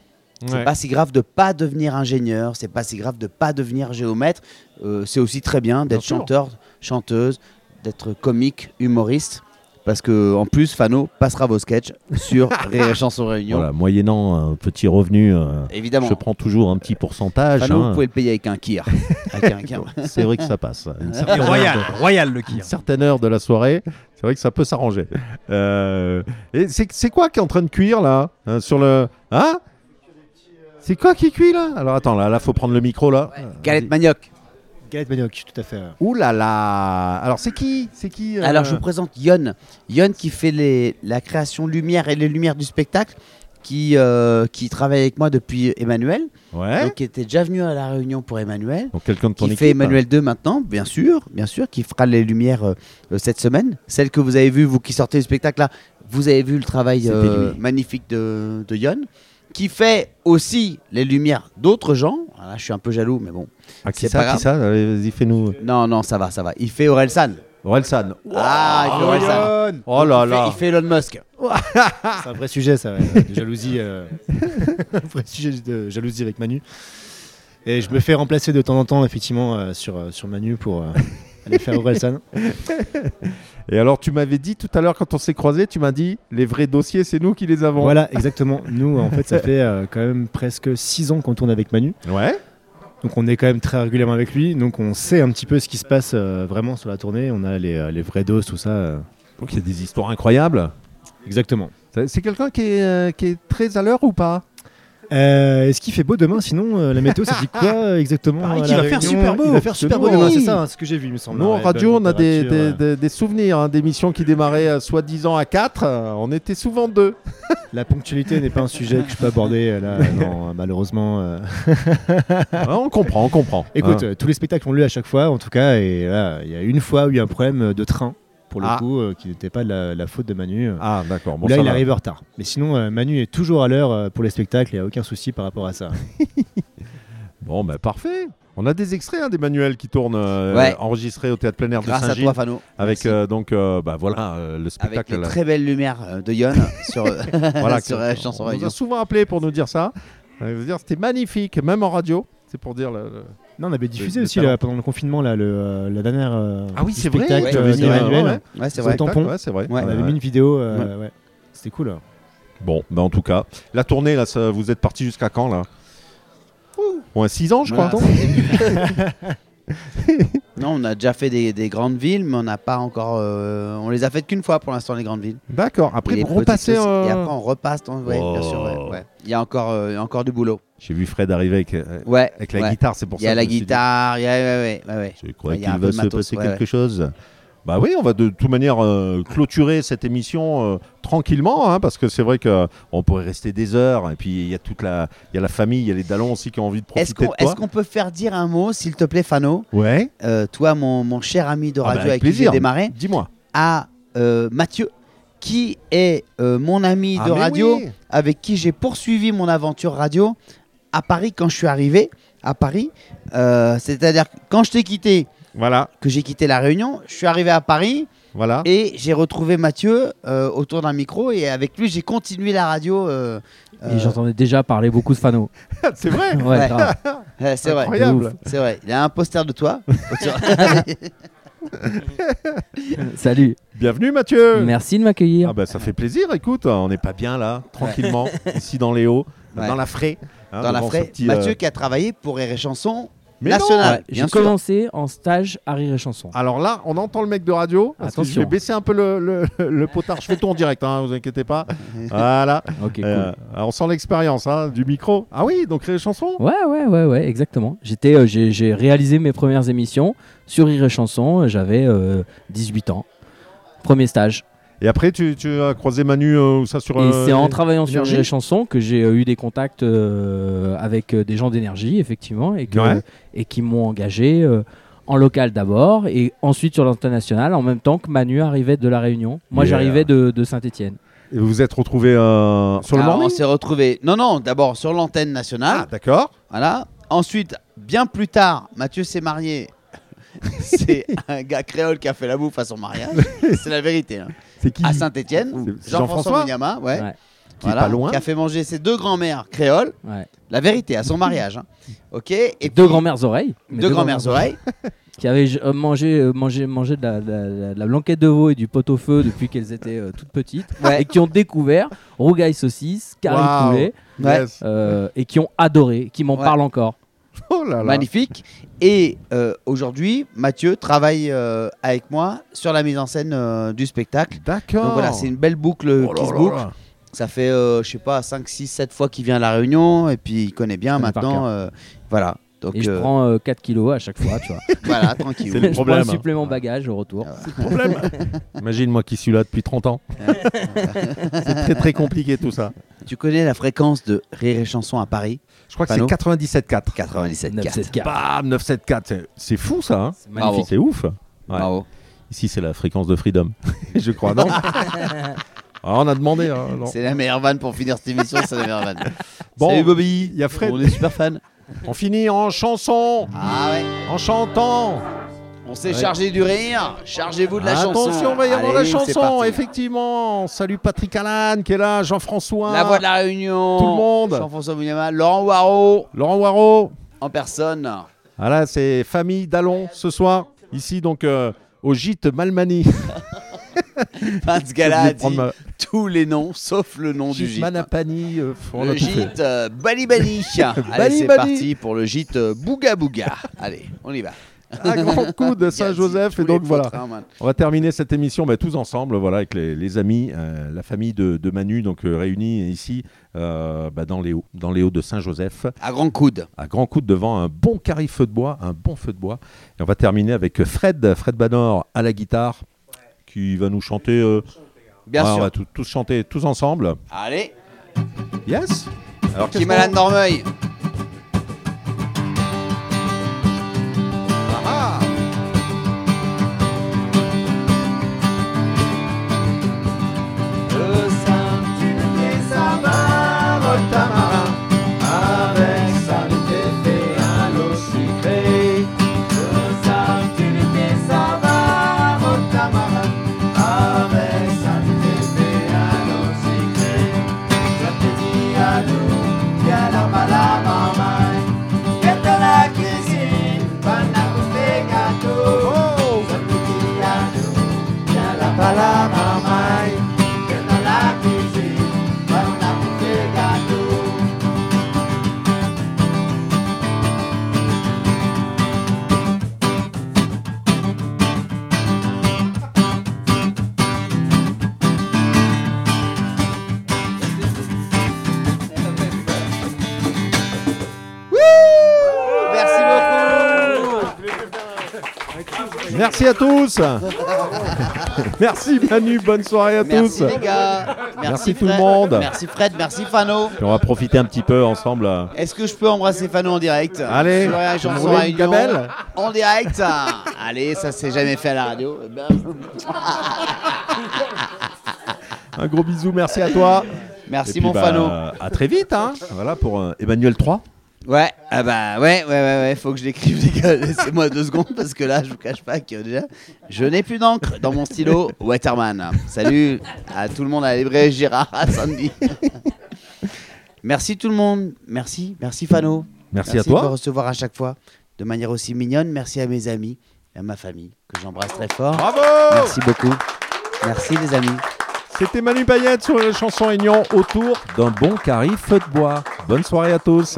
[SPEAKER 4] c'est
[SPEAKER 3] Ouais.
[SPEAKER 4] pas si grave de pas devenir ingénieur, c'est pas si grave de pas devenir géomètre, euh, c'est aussi très bien d'être chanteur, chanteuse, d'être comique, humoriste. Parce que en plus, Fano passera vos sketchs sur Chanson Réunion.
[SPEAKER 3] Voilà, moyennant un petit revenu, euh,
[SPEAKER 4] Évidemment.
[SPEAKER 3] je prends toujours un petit pourcentage.
[SPEAKER 4] Fano,
[SPEAKER 3] hein.
[SPEAKER 4] vous pouvez le payer avec un kir.
[SPEAKER 3] C'est vrai que ça passe. Une
[SPEAKER 13] royal,
[SPEAKER 3] de-
[SPEAKER 13] royal le
[SPEAKER 3] une
[SPEAKER 13] kir.
[SPEAKER 3] certaine heure de la soirée, c'est vrai que ça peut s'arranger. Euh, et c'est quoi qui est en train de cuire là hein, sur le hein? C'est quoi qui cuit là? Alors attends là, là faut prendre le micro là.
[SPEAKER 4] Galette manioc.
[SPEAKER 14] Galette manioc, tout à fait.
[SPEAKER 3] Ouh là là Alors c'est qui C'est qui euh,
[SPEAKER 4] Alors je vous présente Yon. Yon qui fait les, la création lumière et les lumières du spectacle, qui, euh, qui travaille avec moi depuis Emmanuel.
[SPEAKER 3] Ouais.
[SPEAKER 4] Donc qui était déjà venu à la réunion pour Emmanuel.
[SPEAKER 3] Donc quelqu'un de ton
[SPEAKER 4] qui
[SPEAKER 3] équipe
[SPEAKER 4] fait Emmanuel 2 maintenant, bien sûr, bien sûr, qui fera les lumières euh, cette semaine. Celle que vous avez vue, vous qui sortez du spectacle là, vous avez vu le travail euh, magnifique de, de Yon. Qui fait aussi les lumières d'autres gens. Ah, Là, je suis un peu jaloux, mais bon.
[SPEAKER 3] Ah, qui
[SPEAKER 4] c'est
[SPEAKER 3] ça
[SPEAKER 4] pas
[SPEAKER 3] Qui
[SPEAKER 4] grave.
[SPEAKER 3] ça Allez, Vas-y, fais-nous.
[SPEAKER 4] Non, non, ça va, ça va. Il fait Aurel San.
[SPEAKER 3] Orelsan.
[SPEAKER 4] Ah, il fait Aurel San.
[SPEAKER 3] Oh là
[SPEAKER 4] Il fait-
[SPEAKER 3] là.
[SPEAKER 4] Il fait Elon Musk.
[SPEAKER 14] C'est un vrai sujet, ça, ouais, de jalousie. euh, un vrai sujet de jalousie avec Manu. Et je me fais remplacer de temps en temps, effectivement, euh, sur, euh, sur Manu pour euh, aller faire Orelsan.
[SPEAKER 3] Et alors tu m'avais dit tout à l'heure quand on s'est croisés, tu m'as dit les vrais dossiers c'est nous qui les avons.
[SPEAKER 14] Voilà, exactement. Nous, en fait, ça fait euh, quand même presque 6 ans qu'on tourne avec Manu.
[SPEAKER 3] Ouais.
[SPEAKER 14] Donc on est quand même très régulièrement avec lui. Donc on sait un petit peu ce qui se passe euh, vraiment sur la tournée. On a les, euh, les vrais doses, tout ça. euh.
[SPEAKER 3] Donc il y a des histoires incroyables.
[SPEAKER 14] Exactement.
[SPEAKER 3] C'est quelqu'un qui est, euh, qui est très à l'heure ou pas?
[SPEAKER 14] Euh, Est-ce qu'il fait beau demain Sinon, euh, la météo, ça dit quoi exactement
[SPEAKER 13] Pareil
[SPEAKER 14] à
[SPEAKER 13] qu'il
[SPEAKER 14] la
[SPEAKER 13] va faire
[SPEAKER 14] Réunion
[SPEAKER 13] super beau.
[SPEAKER 14] Il va faire super beau demain, c'est ça, hein, ce que j'ai vu, il me semble.
[SPEAKER 3] Nous en
[SPEAKER 14] Ouais,
[SPEAKER 3] radio on a des,
[SPEAKER 14] température,
[SPEAKER 3] des- des- des souvenirs hein, d'émissions qui démarraient euh, soi-disant à 4. on était souvent deux.
[SPEAKER 14] La ponctualité n'est pas un sujet que je peux aborder euh, là, non, malheureusement. euh.
[SPEAKER 3] Ah, on comprend, on comprend.
[SPEAKER 14] Écoute,
[SPEAKER 3] Hein.
[SPEAKER 14] euh, tous les spectacles ont lieu à chaque fois, en tout cas, et là, il y a une fois où il y a un problème euh, de train, pour le
[SPEAKER 3] Ah.
[SPEAKER 14] coup, euh, qui n'était pas de la, la faute de Manu.
[SPEAKER 3] Ah d'accord. Bon,
[SPEAKER 14] là, il
[SPEAKER 3] va.
[SPEAKER 14] arrive en retard. Mais sinon, euh, Manu est toujours à l'heure euh, pour les spectacles, il n'y a aucun souci par rapport à ça.
[SPEAKER 3] Bon bah parfait. On a des extraits hein, des manuels qui tournent euh,
[SPEAKER 4] Ouais.
[SPEAKER 3] enregistrés au théâtre plein air de
[SPEAKER 4] Grâce à
[SPEAKER 3] Saint-Gilles.
[SPEAKER 4] toi, Fano.
[SPEAKER 3] Avec euh, donc euh, bah voilà euh, le
[SPEAKER 4] Avec
[SPEAKER 3] spectacle.
[SPEAKER 4] les
[SPEAKER 3] là.
[SPEAKER 4] très belles lumières euh, de Yon sur,
[SPEAKER 3] voilà,
[SPEAKER 4] sur
[SPEAKER 3] que-
[SPEAKER 4] la chanson
[SPEAKER 3] on nous a souvent appelé pour nous dire ça. Euh, c'était magnifique, même en radio. C'est pour dire le. le-
[SPEAKER 14] Non, on avait diffusé
[SPEAKER 3] le
[SPEAKER 14] aussi là, pendant le confinement là, le, euh, la dernière. euh,
[SPEAKER 3] Ah oui, c'est vrai,
[SPEAKER 14] spectacle,
[SPEAKER 3] ouais,
[SPEAKER 4] c'est vrai.
[SPEAKER 14] tampon.
[SPEAKER 3] Ouais, c'est vrai.
[SPEAKER 4] Ouais.
[SPEAKER 14] On avait
[SPEAKER 3] Ouais.
[SPEAKER 14] mis une vidéo, euh, ouais. C'était cool. hein.
[SPEAKER 3] Bon, bah en tout cas, la tournée là, ça- vous êtes parti jusqu'à quand là? Ouais, 6 ans, je crois.
[SPEAKER 4] Non, on a déjà fait des, des grandes villes, mais on n'a pas encore. euh, on les a faites qu'une fois pour l'instant, les grandes villes.
[SPEAKER 3] D'accord. Après, euh,
[SPEAKER 4] Et on repasse. dans- ouais, bien sûr, ouais,
[SPEAKER 3] Oh.
[SPEAKER 4] ouais. Il y a encore, euh, il y a encore du boulot.
[SPEAKER 3] J'ai vu Fred arriver avec, euh,
[SPEAKER 4] Ouais.
[SPEAKER 3] avec la
[SPEAKER 4] ouais.
[SPEAKER 3] guitare, c'est pour
[SPEAKER 4] Il
[SPEAKER 3] ça.
[SPEAKER 4] y a la
[SPEAKER 3] dit,
[SPEAKER 4] guitare, il y a. Ouais, ouais.
[SPEAKER 3] Je crois
[SPEAKER 4] Il y a un
[SPEAKER 3] qu'il va se
[SPEAKER 4] matos,
[SPEAKER 3] passer quelque chose. Bah oui, on va de toute manière euh, clôturer cette émission euh, tranquillement, hein, parce que c'est vrai que on pourrait rester des heures. Et puis il y a toute la, il y a la famille, il y a les dallons aussi qui ont envie de
[SPEAKER 4] Est-ce
[SPEAKER 3] profiter
[SPEAKER 4] qu'on
[SPEAKER 3] de toi.
[SPEAKER 4] est-ce qu'on peut faire dire un mot, s'il te plaît, Fano?
[SPEAKER 3] Ouais.
[SPEAKER 4] Toi, mon, mon cher ami de
[SPEAKER 3] Ah bah,
[SPEAKER 4] radio
[SPEAKER 3] avec
[SPEAKER 4] qui j'ai démarré,
[SPEAKER 3] Dis-moi.
[SPEAKER 4] à Mathieu, qui est euh, mon ami
[SPEAKER 3] Ah,
[SPEAKER 4] de radio,
[SPEAKER 3] oui.
[SPEAKER 4] avec qui j'ai poursuivi mon aventure radio à Paris quand je suis arrivé à Paris. Euh, C'est-à-dire quand je t'ai quitté,
[SPEAKER 3] Voilà.
[SPEAKER 4] que j'ai quitté la Réunion, je suis arrivé à Paris.
[SPEAKER 3] Voilà.
[SPEAKER 4] Et j'ai retrouvé Mathieu euh, autour d'un micro et avec lui j'ai continué la radio. euh, euh,
[SPEAKER 15] Et j'entendais déjà parler beaucoup de Fano.
[SPEAKER 3] C'est vrai
[SPEAKER 15] Ouais, grave.
[SPEAKER 4] Ouais, c'est vrai. C'est vrai. Il a un poster de toi.
[SPEAKER 15] Salut.
[SPEAKER 3] Bienvenue Mathieu.
[SPEAKER 15] Merci de m'accueillir.
[SPEAKER 3] Ah bah, ça fait plaisir, écoute, on n'est pas bien là, tranquillement, ici dans les Hauts,
[SPEAKER 4] Ouais.
[SPEAKER 3] dans la Fray. Hein,
[SPEAKER 4] Dans la fraie.
[SPEAKER 3] petit,
[SPEAKER 4] Mathieu
[SPEAKER 3] euh,
[SPEAKER 4] qui a travaillé pour Rire et Chanson
[SPEAKER 3] Mais
[SPEAKER 4] national.
[SPEAKER 15] Ouais, J'ai commencé en stage à Rire et Chanson.
[SPEAKER 3] Alors là, on entend le mec de radio. parce que Je
[SPEAKER 15] Attention.
[SPEAKER 3] vais baisser un peu le, le, le potard. Je fais tout en direct, hein, vous inquiétez pas. Voilà.
[SPEAKER 15] Ok, cool.
[SPEAKER 3] Euh, on sent l'expérience hein, du micro. Ah oui, donc les chansons
[SPEAKER 15] Ouais, ouais, ouais, ouais, exactement. J'étais, euh, j'ai, réalisé mes premières émissions sur Rire et Chanson. J'avais euh, 18 ans. Premier stage.
[SPEAKER 3] Et après, tu, tu as croisé Manu euh, ou ça sur.
[SPEAKER 15] Et
[SPEAKER 3] euh,
[SPEAKER 15] c'est en travaillant sur
[SPEAKER 3] Énergie
[SPEAKER 15] Rire et Chanson que j'ai euh, eu des contacts euh, avec euh, des gens d'énergie, effectivement, et, que-
[SPEAKER 3] Ouais.
[SPEAKER 15] et qui m'ont engagé euh, en local d'abord, et ensuite sur l'antenne nationale, en même temps que Manu arrivait de La Réunion. Moi,
[SPEAKER 3] Yeah.
[SPEAKER 15] j'arrivais de, de Saint-Etienne.
[SPEAKER 3] Et vous vous êtes retrouvés euh, sur le
[SPEAKER 4] Alors,
[SPEAKER 3] morning
[SPEAKER 4] on s'est retrouvé. Non, non, d'abord sur l'antenne nationale.
[SPEAKER 3] Ah, d'accord.
[SPEAKER 4] Voilà. Ensuite, bien plus tard, Mathieu s'est marié. c'est un gars créole qui a fait la bouffe à son mariage. c'est la vérité. hein.
[SPEAKER 3] C'est qui
[SPEAKER 4] À Saint-Etienne. Jean-François Mougnama, ouais.
[SPEAKER 15] Ouais.
[SPEAKER 3] Qui est pas loin.
[SPEAKER 4] Qui a fait manger ses deux grands-mères créoles.
[SPEAKER 15] Ouais.
[SPEAKER 4] La vérité, à son mariage. hein. Ok. Et
[SPEAKER 15] deux
[SPEAKER 4] puis-
[SPEAKER 15] grand-mères oreilles. Mais
[SPEAKER 4] Deux grand-mères oreilles.
[SPEAKER 15] qui avaient euh, mangé, euh, mangé, mangé de la, de la- blanquette de veau et du pot-au-feu depuis qu'elles étaient euh, toutes petites.
[SPEAKER 4] Ouais.
[SPEAKER 15] Et qui ont découvert rougail saucisse, carré
[SPEAKER 3] Waouh.
[SPEAKER 15] poulet.
[SPEAKER 4] Ouais.
[SPEAKER 3] Yes.
[SPEAKER 15] euh, et qui ont adoré, qui m'en
[SPEAKER 4] Ouais.
[SPEAKER 15] parlent encore.
[SPEAKER 3] Oh là là.
[SPEAKER 4] Magnifique. Et euh, aujourd'hui, Mathieu travaille euh, avec moi sur la mise en scène euh, du spectacle.
[SPEAKER 3] D'accord.
[SPEAKER 4] Donc voilà, c'est une belle boucle
[SPEAKER 3] Oh
[SPEAKER 4] qui se boucle.
[SPEAKER 3] là.
[SPEAKER 4] Ça fait, euh, je sais pas, 5, 6, 7 fois qu'il vient à La Réunion et puis il connaît bien maintenant. euh, voilà. Donc,
[SPEAKER 15] et je prends euh, 4 kilos à chaque fois, tu vois.
[SPEAKER 4] Voilà, tranquille.
[SPEAKER 3] C'est le
[SPEAKER 15] je
[SPEAKER 3] problème.
[SPEAKER 15] prends un supplément bagage au retour.
[SPEAKER 3] Problème. Imagine moi qui suis là depuis 30 ans. c'est très très compliqué tout ça.
[SPEAKER 4] Tu connais la fréquence de Rire et Chanson à Paris?
[SPEAKER 3] Je crois que c'est 97.4.
[SPEAKER 4] 97
[SPEAKER 15] 974.
[SPEAKER 3] Bam 974. C'est- fou ça. hein
[SPEAKER 15] C'est magnifique.
[SPEAKER 3] C'est ouf. Ouais.
[SPEAKER 4] Bravo.
[SPEAKER 3] Ici c'est la fréquence de Freedom. Je crois non. Ah, on a demandé. hein, non.
[SPEAKER 4] C'est la meilleure vanne pour finir cette émission, c'est la meilleure vanne.
[SPEAKER 3] Bon,
[SPEAKER 4] Salut Bobby.
[SPEAKER 3] il y a Fred.
[SPEAKER 4] On est super fan.
[SPEAKER 3] On finit en chanson,
[SPEAKER 4] Ah ouais.
[SPEAKER 3] en chantant.
[SPEAKER 4] On s'est
[SPEAKER 3] Ouais.
[SPEAKER 4] chargé du rire. Chargez-vous de la chanson.
[SPEAKER 3] Attention, il va y avoir la chanson, effectivement. Salut Patrick Allan qui est là, Jean-François.
[SPEAKER 4] La voix de la Réunion.
[SPEAKER 3] Tout le monde.
[SPEAKER 4] Jean-François Mougnama, Laurent Waro
[SPEAKER 3] Laurent Waro.
[SPEAKER 4] en personne.
[SPEAKER 3] Voilà, c'est famille Dallon ce soir. Ici, donc, euh, au gîte Malmani.
[SPEAKER 4] Enfin, ce gars-là a dit
[SPEAKER 3] prendre
[SPEAKER 4] tous les noms sauf le nom du
[SPEAKER 3] Gîte. Manapani. euh,
[SPEAKER 4] Le gîte euh, Bali Bali. Allez, c'est parti pour le gîte euh, Bouga Bouga. Allez, on y va.
[SPEAKER 3] Un grand coup de Saint-Joseph. Et donc voilà. On va terminer cette émission bah, tous ensemble, voilà, avec les, les amis, euh, la famille de, de Manu, donc euh, réunis ici euh, bah, dans les hauts, dans les hauts de Saint-Joseph,
[SPEAKER 4] À grand coude.
[SPEAKER 3] à grand coude devant un bon carré feu de bois, un bon feu de bois. Et on va terminer avec Fred, Fred Banor à la guitare, qui va nous chanter.
[SPEAKER 4] Bien
[SPEAKER 3] ouais, On
[SPEAKER 4] sûr.
[SPEAKER 3] va tous, chanter tous ensemble.
[SPEAKER 4] Allez,
[SPEAKER 3] Yes. Alors
[SPEAKER 4] qui malade
[SPEAKER 3] qu'on-
[SPEAKER 4] Merci
[SPEAKER 3] à tous. Merci Manu, bonne soirée à
[SPEAKER 4] Merci
[SPEAKER 3] tous.
[SPEAKER 4] les gars.
[SPEAKER 3] Merci tout
[SPEAKER 4] Fred.
[SPEAKER 3] le monde.
[SPEAKER 4] Merci Fred, merci Fano.
[SPEAKER 3] Puis on va profiter un petit peu ensemble. euh,
[SPEAKER 4] Est-ce que je peux embrasser Fano en direct?
[SPEAKER 3] Allez,
[SPEAKER 4] Sur la Réunion,
[SPEAKER 3] gabelle
[SPEAKER 4] En direct Allez, ça s'est jamais fait à la radio. Eh ben,
[SPEAKER 3] Un gros bisou, merci à toi.
[SPEAKER 4] Merci
[SPEAKER 3] puis,
[SPEAKER 4] mon
[SPEAKER 3] bah,
[SPEAKER 4] Fano.
[SPEAKER 3] À très vite, hein. Voilà pour euh, Emmanuel 3.
[SPEAKER 4] Ouais, ah bah ouais, ouais, ouais, ouais, faut que je l'écrive, les gars. Laissez-moi deux secondes parce que là, je vous cache pas que déjà, je n'ai plus d'encre dans mon stylo. Waterman. Salut à tout le monde, à Libré, Gérard, à Sandy. merci tout le monde. Merci, merci Fano.
[SPEAKER 3] Merci à toi.
[SPEAKER 4] de me recevoir à chaque fois de manière aussi mignonne. Merci à mes amis et à ma famille que j'embrasse très fort.
[SPEAKER 3] Bravo
[SPEAKER 4] Merci beaucoup. Merci les amis.
[SPEAKER 3] C'était Manu Payette sur les chansons Aignan autour d'un bon carré feu de bois. Bonne soirée à tous.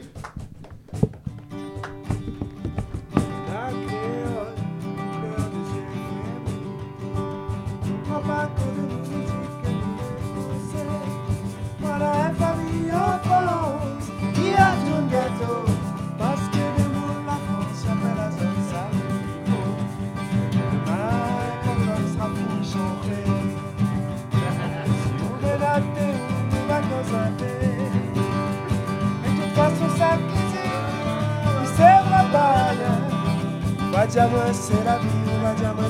[SPEAKER 16] C'est vrai pas. On va dire moi